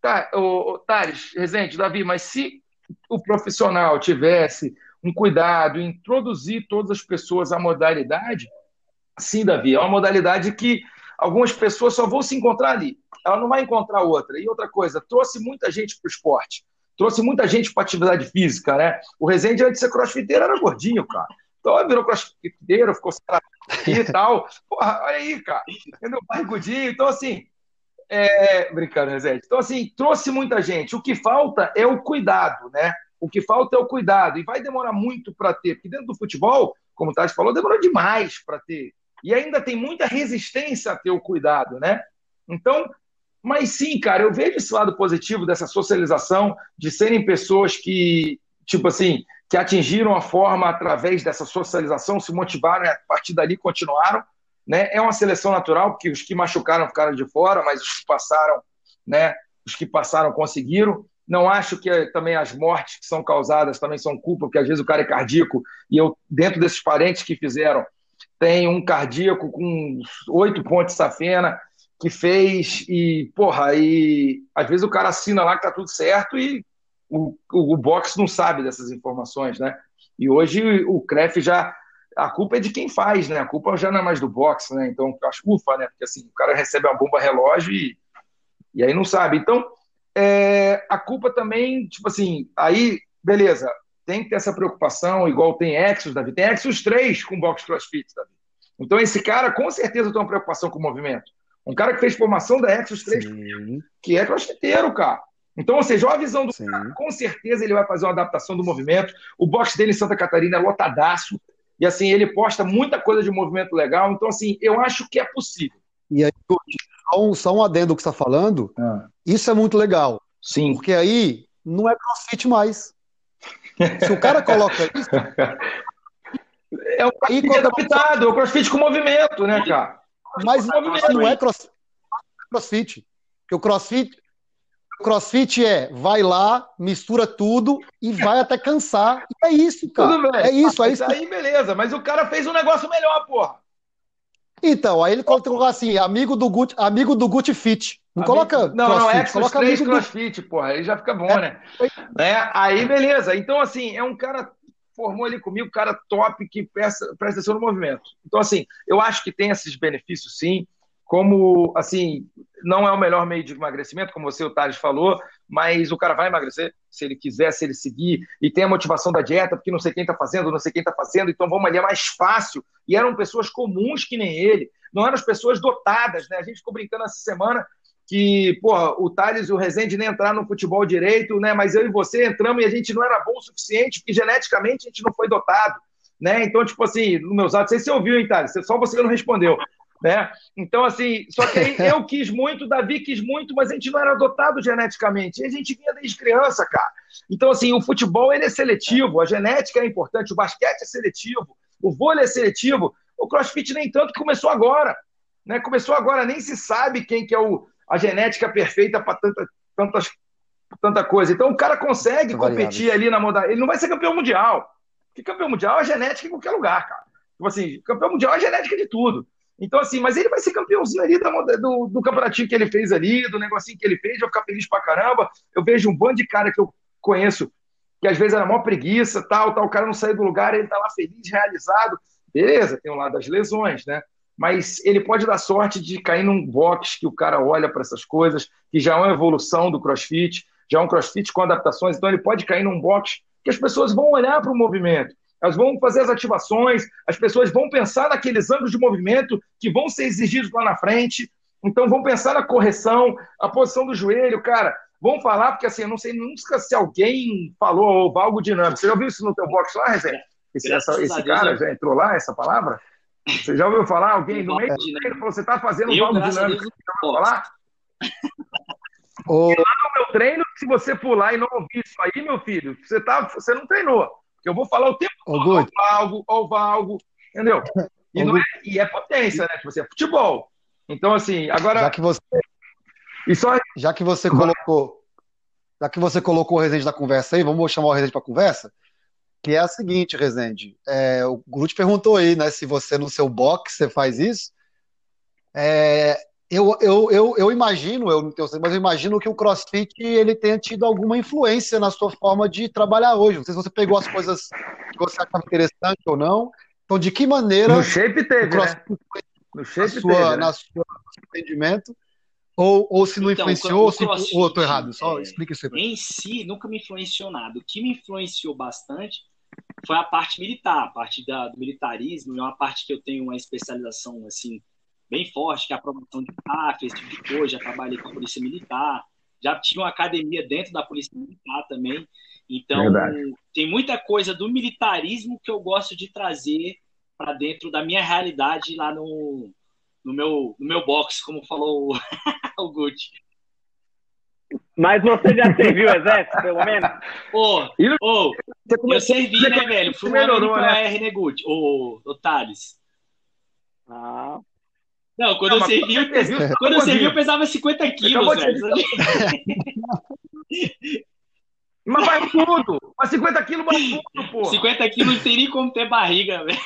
Tá, o, o Thales, Rezende, Davi, mas se o profissional tivesse um cuidado em introduzir todas as pessoas à modalidade, sim, Davi, é uma modalidade que algumas pessoas só vão se encontrar ali. Ela não vai encontrar outra. E outra coisa, trouxe muita gente para o esporte. Trouxe muita gente para atividade física, né? O Rezende, antes de ser crossfiteiro, era gordinho, cara. Então virou crossfiteiro, ficou e tal. Porra, olha aí, cara. Entendeu? Barrigudinho. Então, assim, é, brincando, Rezende. Então, assim, trouxe muita gente. O que falta é o cuidado, né? O que falta é o cuidado. E vai demorar muito para ter, porque dentro do futebol, como o Tati falou, demorou demais para ter. E ainda tem muita resistência a ter o cuidado, né? Então, mas sim, cara, eu vejo esse lado positivo dessa socialização, de serem pessoas que, tipo assim, que atingiram a forma através dessa socialização, se motivaram e a partir dali continuaram. Né? É uma seleção natural, porque os que machucaram ficaram de fora, mas os que passaram, né? Os que passaram conseguiram. Não acho que também as mortes que são causadas também são culpa, porque às vezes o cara é cardíaco e eu, dentro desses parentes que fizeram, tem um cardíaco com oito pontos de safena que fez e, porra, e às vezes o cara assina lá que tá tudo certo e o, o, o boxe não sabe dessas informações, né? E hoje o CREF já a culpa é de quem faz, né? A culpa já não é mais do boxe, né? Então, acho ufa, né? Porque assim, o cara recebe uma bomba relógio e, e aí não sabe. Então, é, a culpa também, tipo assim, aí, beleza, tem que ter essa preocupação, igual tem Exos, Davi. Tem Exos 3 com boxe crossfit, Davi. Então, esse cara, com certeza, tem uma preocupação com o movimento. Um cara que fez formação da Exos 3, Sim. que é crossfiteiro, cara. Então, ou seja, a visão do Sim. cara, com certeza ele vai fazer uma adaptação do movimento. O boxe dele em Santa Catarina é lotadaço. E assim, ele posta muita coisa de movimento legal. Então, assim, eu acho que é possível. E aí, só um, só um adendo que você está falando, ah. isso é muito legal. Sim. Porque aí não é crossfit mais. Se o cara coloca isso. É o crossfit adaptado, é o crossfit com movimento, né, cara? Mas movimento, não é crossfit. crossfit. Porque o crossfit, Crossfit é vai lá, mistura tudo e vai até cansar. E é isso, cara. Tudo bem. É isso, é isso. Aí, beleza, mas o cara fez um negócio melhor, porra. Então, aí ele colocou assim, amigo do Gut, amigo do Gut Fit. Não coloca Não, crossfit, não, é coloca três crossfit, do... porra, aí já fica bom, é. né? É, aí beleza. Então, assim, é um cara formou ali comigo, cara top que presta, presta atenção no movimento. Então, assim, eu acho que tem esses benefícios, sim como, assim, não é o melhor meio de emagrecimento, como você, o Thales, falou, mas o cara vai emagrecer, se ele quiser, se ele seguir, e tem a motivação da dieta, porque não sei quem está fazendo, não sei quem está fazendo, então vamos ali, é mais fácil. E eram pessoas comuns que nem ele, não eram as pessoas dotadas, né? A gente ficou brincando essa semana que, porra, o Thales e o Rezende nem entraram no futebol direito, né? Mas eu e você entramos e a gente não era bom o suficiente, porque geneticamente a gente não foi dotado. Né? Então, tipo assim, no meus atos, você ouviu, hein, Thales? Só você não respondeu né? Então, assim, só que aí eu quis muito, Davi quis muito, mas a gente não era dotado geneticamente. E a gente vinha desde criança, cara. Então, assim, o futebol ele é seletivo, a genética é importante, o basquete é seletivo, o vôlei é seletivo, o crossfit nem tanto que começou agora. Né? Começou agora, nem se sabe quem que é o, a genética perfeita para tanta, tantas, tanta coisa. Então o cara consegue competir ali na modalidade. Ele não vai ser campeão mundial. Que campeão mundial é genética em qualquer lugar, cara. Tipo assim, campeão mundial é genética de tudo. Então, assim, mas ele vai ser campeãozinho ali do, do, do campeonatinho que ele fez ali, do negocinho que ele fez, vai ficar feliz pra caramba. Eu vejo um bando de cara que eu conheço que às vezes era maior preguiça, tal, tal, o cara não saiu do lugar, ele tá lá feliz, realizado. Beleza, tem um lado das lesões, né? Mas ele pode dar sorte de cair num box que o cara olha para essas coisas, que já é uma evolução do crossfit, já é um crossfit com adaptações, então ele pode cair num box que as pessoas vão olhar para o movimento elas vão fazer as ativações, as pessoas vão pensar naqueles ângulos de movimento que vão ser exigidos lá na frente, então vão pensar na correção, a posição do joelho, cara. Vão falar, porque assim, eu não sei nunca se alguém falou algo dinâmico. Você já ouviu isso no teu box lá, Rezé? Esse, essa, esse cara já entrou lá, essa palavra? Você já ouviu falar? Alguém no meio do treino falou, você está fazendo um algo dinâmico. Falar? Oh. E lá no meu treino, se você pular e não ouvir isso aí, meu filho, você, tá, você não treinou. Eu vou falar o tempo todo, ou valgo, ou valgo, entendeu? E, é, e, é, potência, né? Tipo assim, é futebol. Então, assim, agora. Já que você. E só... Já que você colocou. Já que você colocou o Rezende na conversa aí, vamos chamar o Rezende para conversa. Que é a seguinte, Rezende. É, o Groot perguntou aí, né? Se você no seu box você faz isso. É, eu, eu, eu, eu imagino, eu não tenho mas eu imagino que o CrossFit ele tenha tido alguma influência na sua forma de trabalhar hoje. Não sei se você pegou as coisas que você achava interessante ou não. Então, de que maneira. No shape teve, né? No shape na sua, teve, né? na sua entendimento. Ou, ou se não então, influenciou, ou, se, ou eu estou errado. Só é, explica isso aí. Em si, nunca me influenciou nada. O que me influenciou bastante foi a parte militar, a parte da, do militarismo. É uma parte que eu tenho uma especialização, assim, bem forte, que é a promoção de TAF, esse tipo de coisa. Já trabalhei com a Polícia Militar, já tinha uma academia dentro da Polícia Militar também. Então, Verdade. tem muita coisa do militarismo que eu gosto de trazer para dentro da minha realidade lá no, no, meu, no meu box, como falou o Gucci. Mas você já serviu o exército, pelo menos? Ô, oh, oh, eu servi, né, velho? Fui melhorou, né? R, né, Gucci? Ô, ô, Thales. Ah, não, quando não, eu servi, eu, pes... quando eu servi, eu pesava 50 quilos, velho. Mas vai tudo! Mas 50 quilos vai tudo, pô! 50 quilos não teria como ter barriga, velho.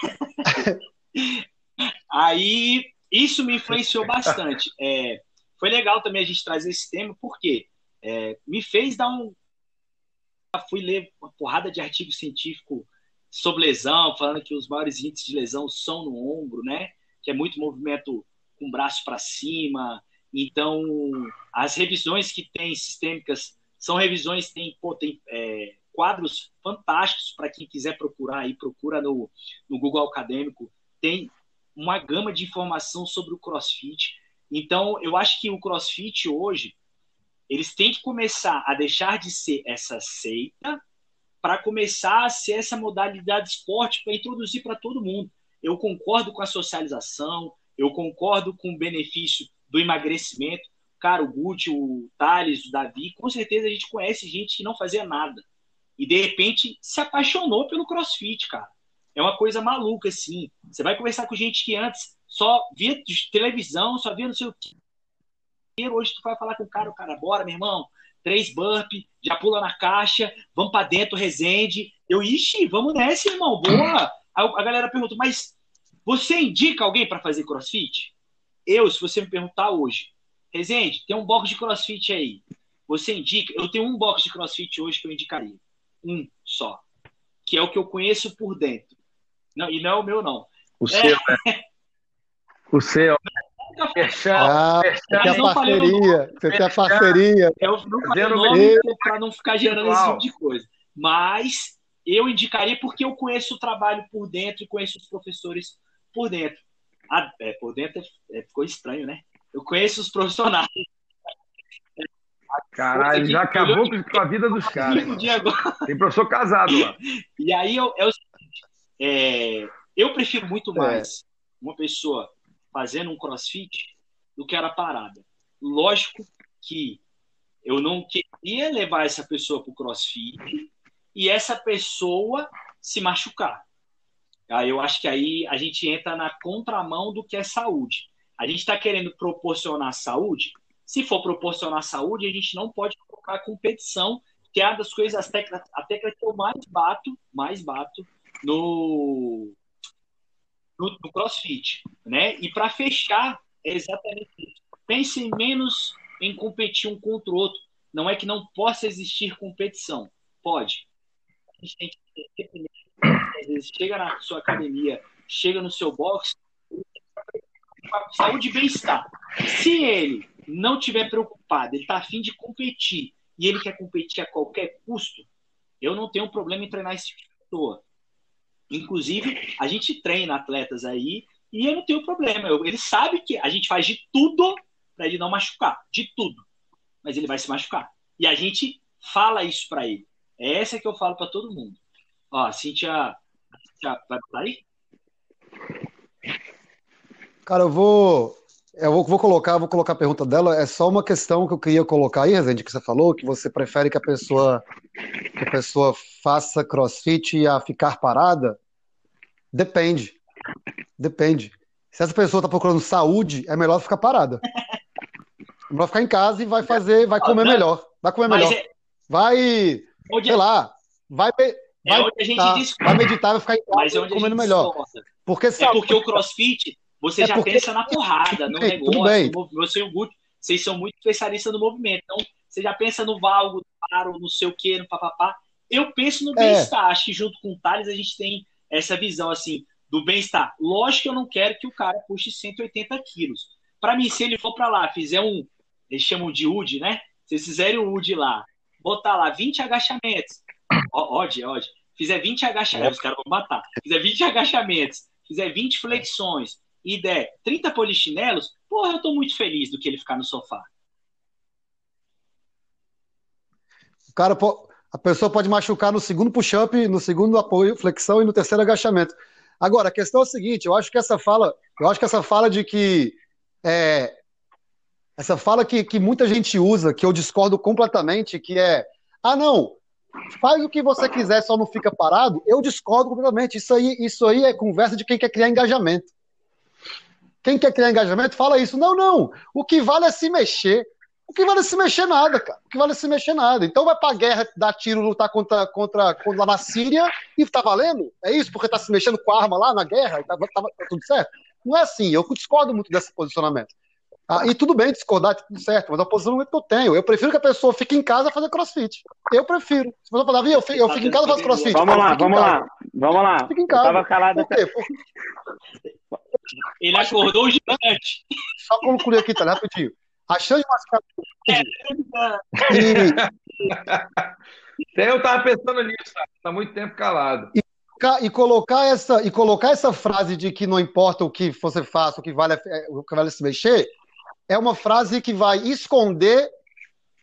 Aí, isso me influenciou bastante. É, foi legal também a gente trazer esse tema, porque é, me fez dar um. Fui ler uma porrada de artigo científico sobre lesão, falando que os maiores índices de lesão são no ombro, né? Que é muito movimento com o braço para cima. Então, as revisões que tem sistêmicas são revisões, tem, pô, tem é, quadros fantásticos para quem quiser procurar aí, procura no, no Google Acadêmico. Tem uma gama de informação sobre o CrossFit. Então, eu acho que o CrossFit hoje, eles têm que começar a deixar de ser essa seita para começar a ser essa modalidade de esporte para introduzir para todo mundo. Eu concordo com a socialização, eu concordo com o benefício do emagrecimento. Cara, o Gucci, o Thales, o Davi, com certeza a gente conhece gente que não fazia nada. E de repente se apaixonou pelo crossfit, cara. É uma coisa maluca, assim. Você vai conversar com gente que antes só via televisão, só via não sei o que. Hoje tu vai falar com o cara, o cara, bora, meu irmão, três burp, já pula na caixa, vamos para dentro, resende. Eu, ixi, vamos nessa, irmão, boa. Aí a galera pergunta, mas você indica alguém para fazer crossfit? Eu, se você me perguntar hoje, Rezende, tem um box de crossfit aí. Você indica? Eu tenho um box de crossfit hoje que eu indicaria. Um só. Que é o que eu conheço por dentro. Não, e não é o meu, não. O é. seu, né? O seu. Ah, você tem a parceria. Você tem a parceria. Eu não falei nome para não ficar gerando esse tipo de coisa. Mas eu indicaria porque eu conheço o trabalho por dentro e conheço os professores por dentro. Ah, é, por dentro é, é, ficou estranho, né? Eu conheço os profissionais. Caralho, já acabou com a vida dos caras. Tem professor casado lá. E aí eu, eu, é, eu prefiro muito é. mais uma pessoa fazendo um crossfit do que era parada. Lógico que eu não queria levar essa pessoa para o crossfit e essa pessoa se machucar. Aí eu acho que aí a gente entra na contramão do que é saúde. A gente está querendo proporcionar saúde. Se for proporcionar saúde, a gente não pode colocar competição, que é uma das coisas, a tecla, a tecla que eu mais bato, mais bato, no, no, no CrossFit, né? E para fechar, é exatamente isso. Pense menos em competir um contra o outro. Não é que não possa existir competição. Pode. A gente tem que ter, às vezes, chega na sua academia, chega no seu box, saúde e bem-estar. Se ele não tiver preocupado, ele está afim de competir e ele quer competir a qualquer custo, eu não tenho problema em treinar esse tipo de pessoa. Inclusive, a gente treina atletas aí e eu não tenho problema. Eu, ele sabe que a gente faz de tudo para ele não machucar, de tudo. Mas ele vai se machucar. E a gente fala isso para ele. É essa que eu falo para todo mundo. Ó, a Cintia, vai botar aí? Cara, eu vou eu vou, vou, colocar, vou colocar a pergunta dela. É só uma questão que eu queria colocar aí, Rezende, que você falou, que você prefere que a pessoa que a pessoa faça crossfit a ficar parada. Depende. Depende. Se essa pessoa está procurando saúde, é melhor ficar parada. É melhor ficar em casa e vai fazer, vai comer melhor. Vai comer melhor. É... Vai, onde sei é... lá, vai, é vai, é meditar, vai meditar, vai ficar em casa é comendo melhor. Porque, é porque o crossfit você é já porque... pensa na porrada, no bem, negócio. No, você e o vocês são muito especialistas no movimento. Então, você já pensa no valgo, no paro, no sei o quê, no papapá. Eu penso no bem-estar. Acho que junto com o Thales a gente tem essa visão assim do bem-estar. Lógico que eu não quero que o cara puxe 180 quilos. Para mim, se ele for para lá, fizer um. Eles chamam de UD, né? Se eles fizerem o UD lá, botar lá 20 agachamentos. Ódio, ódio. Fizer 20 agachamentos, é. os caras vão matar. Fizer 20 agachamentos, fizer 20 flexões, e der 30 polichinelos, porra, eu tô muito feliz do que ele ficar no sofá. O cara, a pessoa pode machucar no segundo push-up, no segundo apoio, flexão e no terceiro agachamento. Agora, a questão é a seguinte, eu acho que essa fala, eu acho que essa fala de que é, essa fala que, que muita gente usa, que eu discordo completamente, que é, ah, não, faz o que você quiser, só não fica parado, eu discordo completamente. Isso aí, isso aí é conversa de quem quer criar engajamento. Quem quer criar engajamento fala isso. Não, não. O que vale é se mexer. O que vale é se mexer nada, cara. O que vale é se mexer nada. Então vai pra guerra, dar tiro, lutar contra, contra, contra na Síria e tá valendo? É isso? Porque tá se mexendo com a arma lá na guerra tá, tá, tá tudo certo? Não é assim. Eu discordo muito desse posicionamento. Ah, e tudo bem discordar, tá tudo certo, mas a posição que eu tenho. Eu prefiro que a pessoa fique em casa fazer crossfit. Eu prefiro. Se você falar, eu fico, eu fico em casa e faço crossfit. Vamos lá, vamos lá. Vamos lá. Fica em casa. Eu tava calado. Por quê? Por... Ele acordou gigante. Só concluir aqui, tá? Rapidinho. A chance de machucar. É, eu tava pensando nisso, tá? tá muito tempo calado. E, e, colocar essa, e colocar essa frase de que não importa o que você faça, o que vale, é, o que vale se mexer, é uma frase que vai esconder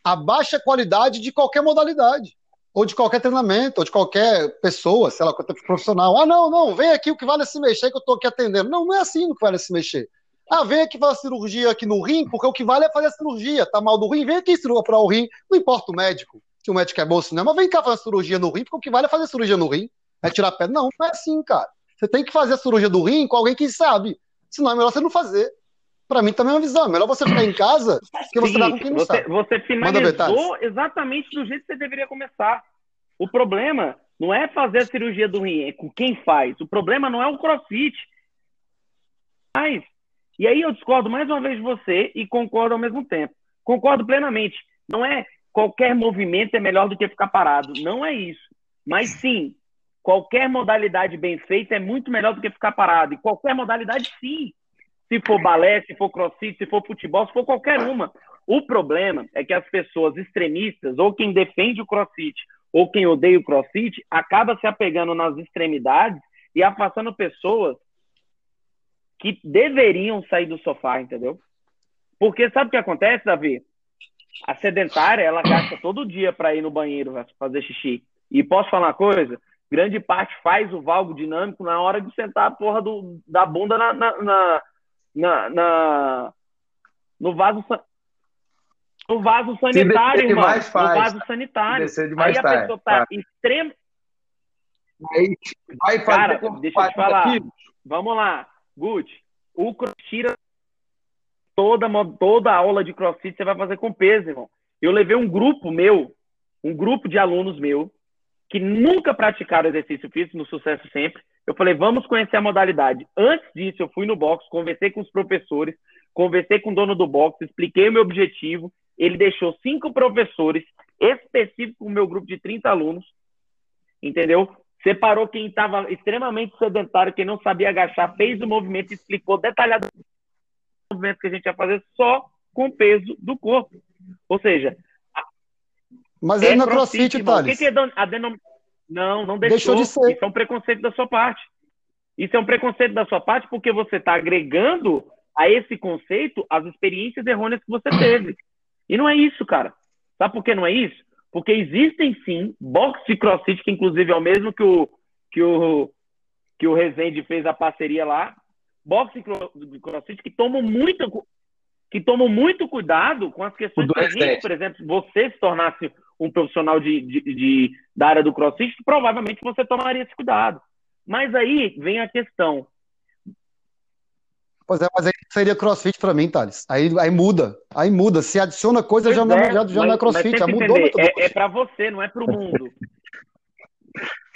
a baixa qualidade de qualquer modalidade ou de qualquer treinamento, ou de qualquer pessoa, sei lá, profissional. Ah, não, não, vem aqui, o que vale é se mexer, que eu estou aqui atendendo. Não, não é assim o que vale é se mexer. Ah, vem aqui fazer cirurgia aqui no rim, porque o que vale é fazer a cirurgia. Tá mal do rim, vem aqui para o rim. Não importa o médico, se o médico é bom ou não, mas vem cá fazer cirurgia no rim, porque o que vale é fazer cirurgia no rim. É tirar a pedra. Não, não é assim, cara. Você tem que fazer a cirurgia do rim com alguém que sabe. Senão é melhor você não fazer. Para mim também é uma visão. É melhor você ficar em casa que você dá com quem não você, sabe. Você finalizou exatamente do jeito que você deveria começar. O problema não é fazer a cirurgia do rim, é com quem faz. O problema não é o crossfit. Mas, e aí eu discordo mais uma vez de você e concordo ao mesmo tempo. Concordo plenamente. Não é qualquer movimento é melhor do que ficar parado. Não é isso. Mas sim, qualquer modalidade bem feita é muito melhor do que ficar parado. E qualquer modalidade, sim. Se for balé, se for crossfit, se for futebol, se for qualquer uma. O problema é que as pessoas extremistas, ou quem defende o crossfit, ou quem odeia o crossfit acaba se apegando nas extremidades e afastando pessoas que deveriam sair do sofá, entendeu? Porque sabe o que acontece, Davi? A sedentária, ela gasta todo dia para ir no banheiro fazer xixi. E posso falar uma coisa? Grande parte faz o valgo dinâmico na hora de sentar a porra do, da bunda na, na, na, na, na no vaso no vaso sanitário, irmão. Faz, no vaso sanitário. Aí a pessoa está extremo. Aí vai fazer Cara, deixa eu te falar. Aqui. Vamos lá, Gucci. O tira toda, toda aula de crossfit você vai fazer com peso, irmão. Eu levei um grupo meu, um grupo de alunos meu, que nunca praticaram exercício físico, no sucesso sempre. Eu falei, vamos conhecer a modalidade. Antes disso, eu fui no box, conversei com os professores, conversei com o dono do box, expliquei o meu objetivo. Ele deixou cinco professores específicos o meu grupo de 30 alunos, entendeu? Separou quem estava extremamente sedentário, quem não sabia agachar, fez o movimento, explicou detalhadamente o movimento que a gente ia fazer só com o peso do corpo. Ou seja, mas é aí na crossfit, crossfit Thales. O que, que é a denom... Não, não deixou. deixou de ser. Isso é um preconceito da sua parte. Isso é um preconceito da sua parte porque você está agregando a esse conceito as experiências errôneas que você teve. E não é isso, cara. Sabe por que não é isso? Porque existem sim boxe de crossfit, que inclusive é o mesmo que o, que o, que o Rezende fez a parceria lá. Boxe de crossfit que tomam muito, que tomam muito cuidado com as questões da gente, por exemplo, você se tornasse um profissional de, de, de, da área do crossfit, provavelmente você tomaria esse cuidado. Mas aí vem a questão. Pois é, mas aí seria crossfit para mim, Thales. Aí, aí muda. Aí muda. Se adiciona coisa, já, é, não, já, já mas, não é crossfit. Já mudou entender, É, é para você, não é para o mundo.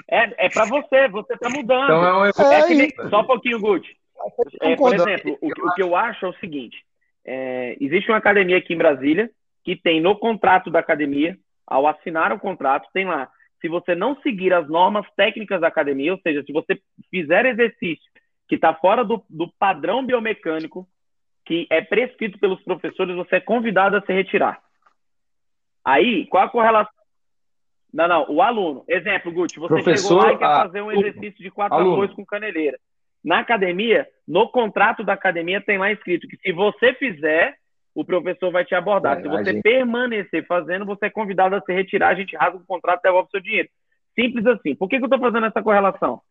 é é para você, você está mudando. Então é, um... é nem... Só um pouquinho, Gucci. É, por exemplo, o, o, que eu acho é o seguinte: é, existe uma academia aqui em Brasília que tem no contrato da academia ao assinar o contrato, tem lá. Se você não seguir as normas técnicas da academia, ou seja, se você fizer exercício que está fora do, do padrão biomecânico que é prescrito pelos professores, você é convidado a se retirar. Aí, qual a correlação? Não, não, o aluno. Exemplo, Guti, você Professor, chegou lá e quer ah, fazer um exercício de quatro apoios com caneleira. Na academia, no contrato da academia tem lá escrito que se você fizer, o professor vai te abordar. É, Se você gente... permanecer fazendo, você é convidado a se retirar, a gente rasga o contrato e devolve o seu dinheiro. Simples assim. Por que, que eu estou fazendo essa correlação?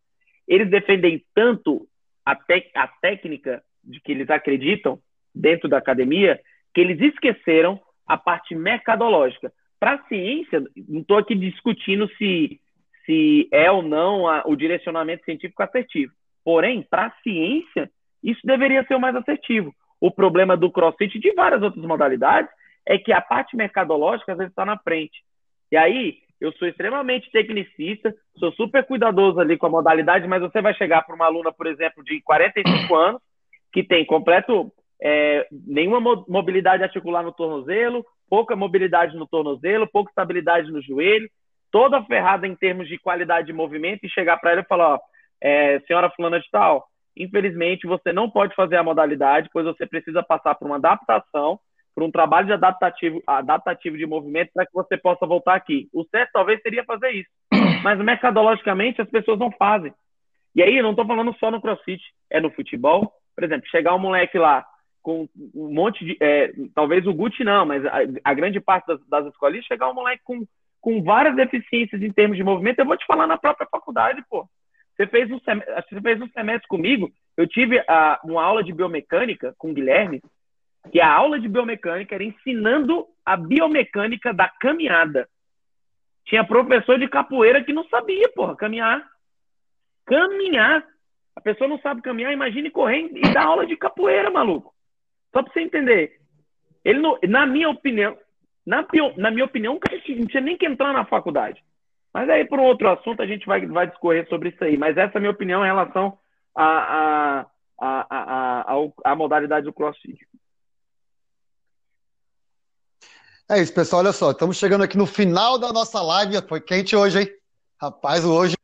Eles defendem tanto a, a técnica de que eles acreditam dentro da academia que eles esqueceram a parte mercadológica. Para a ciência, não estou aqui discutindo se, se é ou não a, o direcionamento científico assertivo. Porém, para a ciência, isso deveria ser o mais assertivo. O problema do crossfit e de várias outras modalidades é que a parte mercadológica às vezes está na frente. E aí, eu sou extremamente tecnicista, sou super cuidadoso ali com a modalidade, mas você vai chegar para uma aluna, por exemplo, de 45 anos, que tem completo é, nenhuma mobilidade articular no tornozelo, pouca mobilidade no tornozelo, pouca estabilidade no joelho, toda ferrada em termos de qualidade de movimento, e chegar para ela e falar: ó, é, senhora fulana de tal, infelizmente você não pode fazer a modalidade, pois você precisa passar por uma adaptação, por um trabalho de adaptativo, adaptativo de movimento para que você possa voltar aqui. O certo talvez seria fazer isso, mas mercadologicamente as pessoas não fazem. E aí, eu não estou falando só no crossfit, é no futebol. Por exemplo, chegar um moleque lá com um monte de. É, talvez o Gucci não, mas a, a grande parte das, das escolinhas, chegar um moleque com, com várias deficiências em termos de movimento, eu vou te falar na própria faculdade, pô. Você fez um semestre, você fez um semestre comigo. Eu tive a, uma aula de biomecânica com o Guilherme, que a aula de biomecânica era ensinando a biomecânica da caminhada. Tinha professor de capoeira que não sabia, porra, caminhar. Caminhar. A pessoa não sabe caminhar, imagine correr e dar aula de capoeira, maluco. Só pra você entender. Ele não, na minha opinião, na, na minha opinião, não tinha nem que entrar na faculdade. Mas aí, por um outro assunto, a gente vai, vai discorrer sobre isso aí. Mas essa é a minha opinião em relação à a, a, a, a, a modalidade do crossfit. É isso, pessoal. Olha só, estamos chegando aqui no final da nossa live. Foi quente hoje, hein? Rapaz, hoje.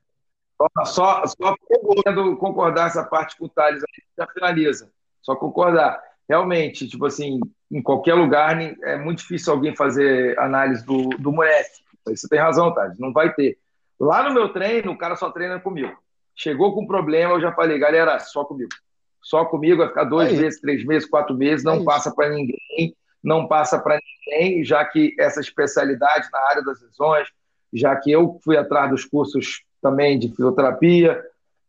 Só, só podendo concordar essa parte com o Thales, já finaliza. Só concordar. Realmente, tipo assim, em qualquer lugar é muito difícil alguém fazer análise do, do moleque. Você tem razão, Thales, não vai ter. Lá no meu treino, o cara só treina comigo. Chegou com problema, eu já falei, galera, só comigo. Só comigo, vai ficar dois é meses, três meses, quatro meses, não é passa para ninguém, não passa para ninguém, já que essa especialidade na área das lesões, já que eu fui atrás dos cursos também de fisioterapia,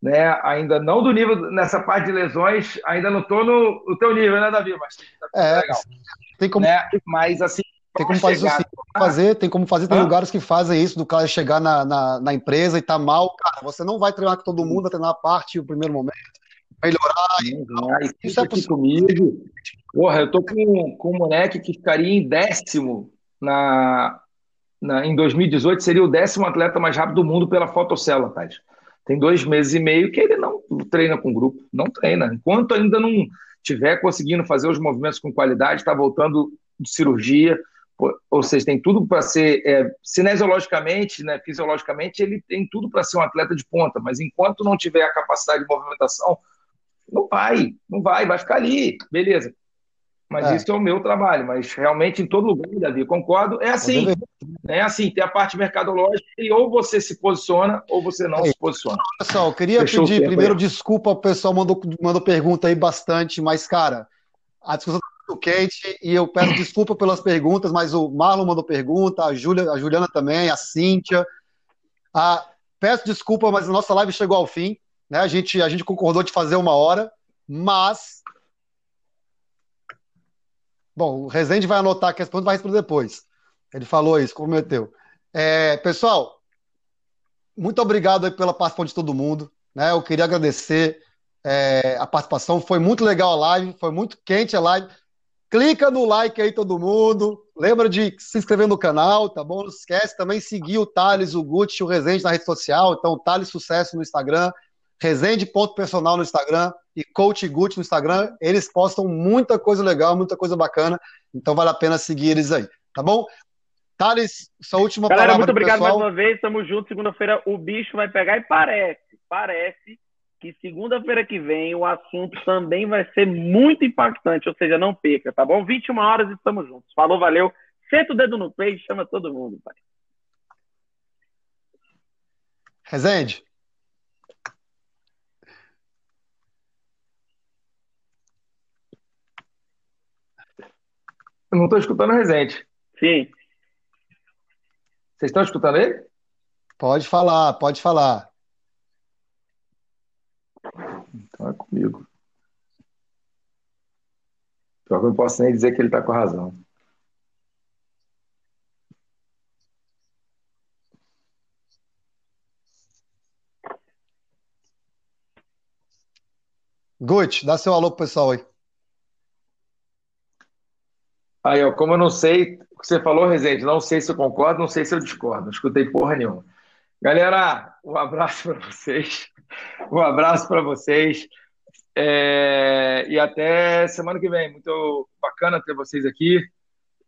né? Ainda não do nível nessa parte de lesões, ainda não estou no, no teu nível, né, Davi? Mas tá é, legal. Tem como, né? Mas assim, tem como fazer, chegar, fazer, tem como fazer, tem ah. lugares que fazem isso, do cara chegar na, na, na, empresa e tá mal, cara, você não vai treinar com todo mundo, vai treinar a parte o primeiro momento, melhorar. Sim, e, isso é possível. Comigo. Porra, eu tô com, com um moleque que ficaria em décimo na, na, em 2018 seria o décimo atleta mais rápido do mundo pela fotocélula, Thales. Tem dois meses e meio que ele não treina com grupo, não treina. Enquanto ainda não tiver conseguindo fazer os movimentos com qualidade, está voltando de cirurgia, ou seja, tem tudo para ser, é, cinesiologicamente, né, fisiologicamente, ele tem tudo para ser um atleta de ponta, mas enquanto não tiver a capacidade de movimentação, não vai, não vai, vai ficar ali, beleza. Mas é. isso é o meu trabalho, mas realmente em todo lugar, Davi, concordo, é assim. É assim, tem a parte mercadológica e ou você se posiciona ou você não é. se posiciona. Pessoal, eu queria Fechou pedir primeiro aí. desculpa, o pessoal mandou, mandou pergunta aí bastante, mas, cara, a discussão tá muito quente e eu peço desculpa pelas perguntas, mas o Marlon mandou pergunta, a, Julia, a Juliana também, a Cíntia. A, peço desculpa, mas a nossa live chegou ao fim. Né? A, gente, a gente concordou de fazer uma hora, mas Bom, o Rezende vai anotar que as perguntas vai responder depois. Ele falou isso, comprometeu. É, pessoal, muito obrigado pela participação de todo mundo. Né? Eu queria agradecer é, a participação. Foi muito legal a live, foi muito quente a live. Clica no like aí, todo mundo. Lembra de se inscrever no canal, tá bom? Não esquece também seguir o Thales, o Gucci o Rezende na rede social. Então, Thales Sucesso no Instagram, Resende.personal no Instagram e Coach Gucci no Instagram. Eles postam muita coisa legal, muita coisa bacana. Então vale a pena seguir eles aí, tá bom? Thales, sua última Galera, palavra. muito obrigado pessoal. mais uma vez. Tamo junto. Segunda-feira o bicho vai pegar e parece, parece que segunda-feira que vem o assunto também vai ser muito impactante, ou seja, não perca, tá bom? 21 horas e estamos juntos. Falou, valeu. Senta o dedo no peito, chama todo mundo, pai. Rezende. Eu não estou escutando o Rezende. Sim. Vocês estão escutando ele? Pode falar, pode falar. Então é comigo. Pior que eu não posso nem dizer que ele está com razão. Gucci, dá seu alô pro pessoal aí. Aí, ó, como eu não sei o que você falou, Rezende, não sei se eu concordo, não sei se eu discordo, não escutei porra nenhuma. Galera, um abraço para vocês. Um abraço para vocês. É... E até semana que vem. Muito bacana ter vocês aqui.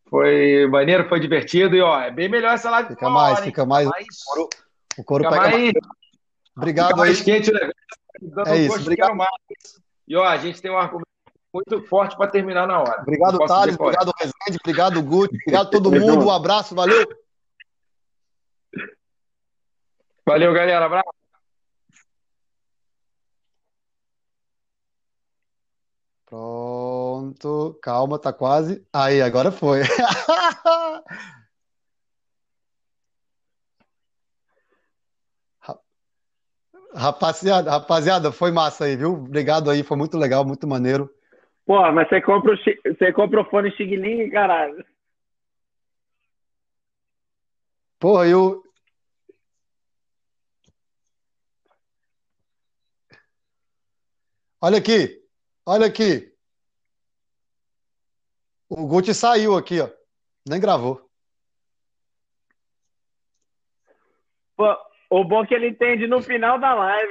Foi maneiro, foi divertido. E ó, é bem melhor essa live. Fica mais, hora, fica mais. mais. O couro, o couro fica pega mais. Obrigado fica mais aí. quente, né? É isso, obrigado. Mais. E ó, a gente tem um argumento muito forte para terminar na hora. Obrigado, Thales. Obrigado, Rezende. Obrigado, Guti. Obrigado a todo mundo. Um abraço. Valeu. Valeu, galera. Abraço. Pronto. Calma, tá quase. Aí, agora foi. Rapaziada, rapaziada, foi massa aí, viu? Obrigado aí, foi muito legal, muito maneiro. Pô, mas você compra o, você compra o fone Xing Ling, caralho. Porra, eu. Olha aqui, olha aqui. O Gucci saiu aqui, ó. Nem gravou. Pô, o bom é que ele entende no final da live.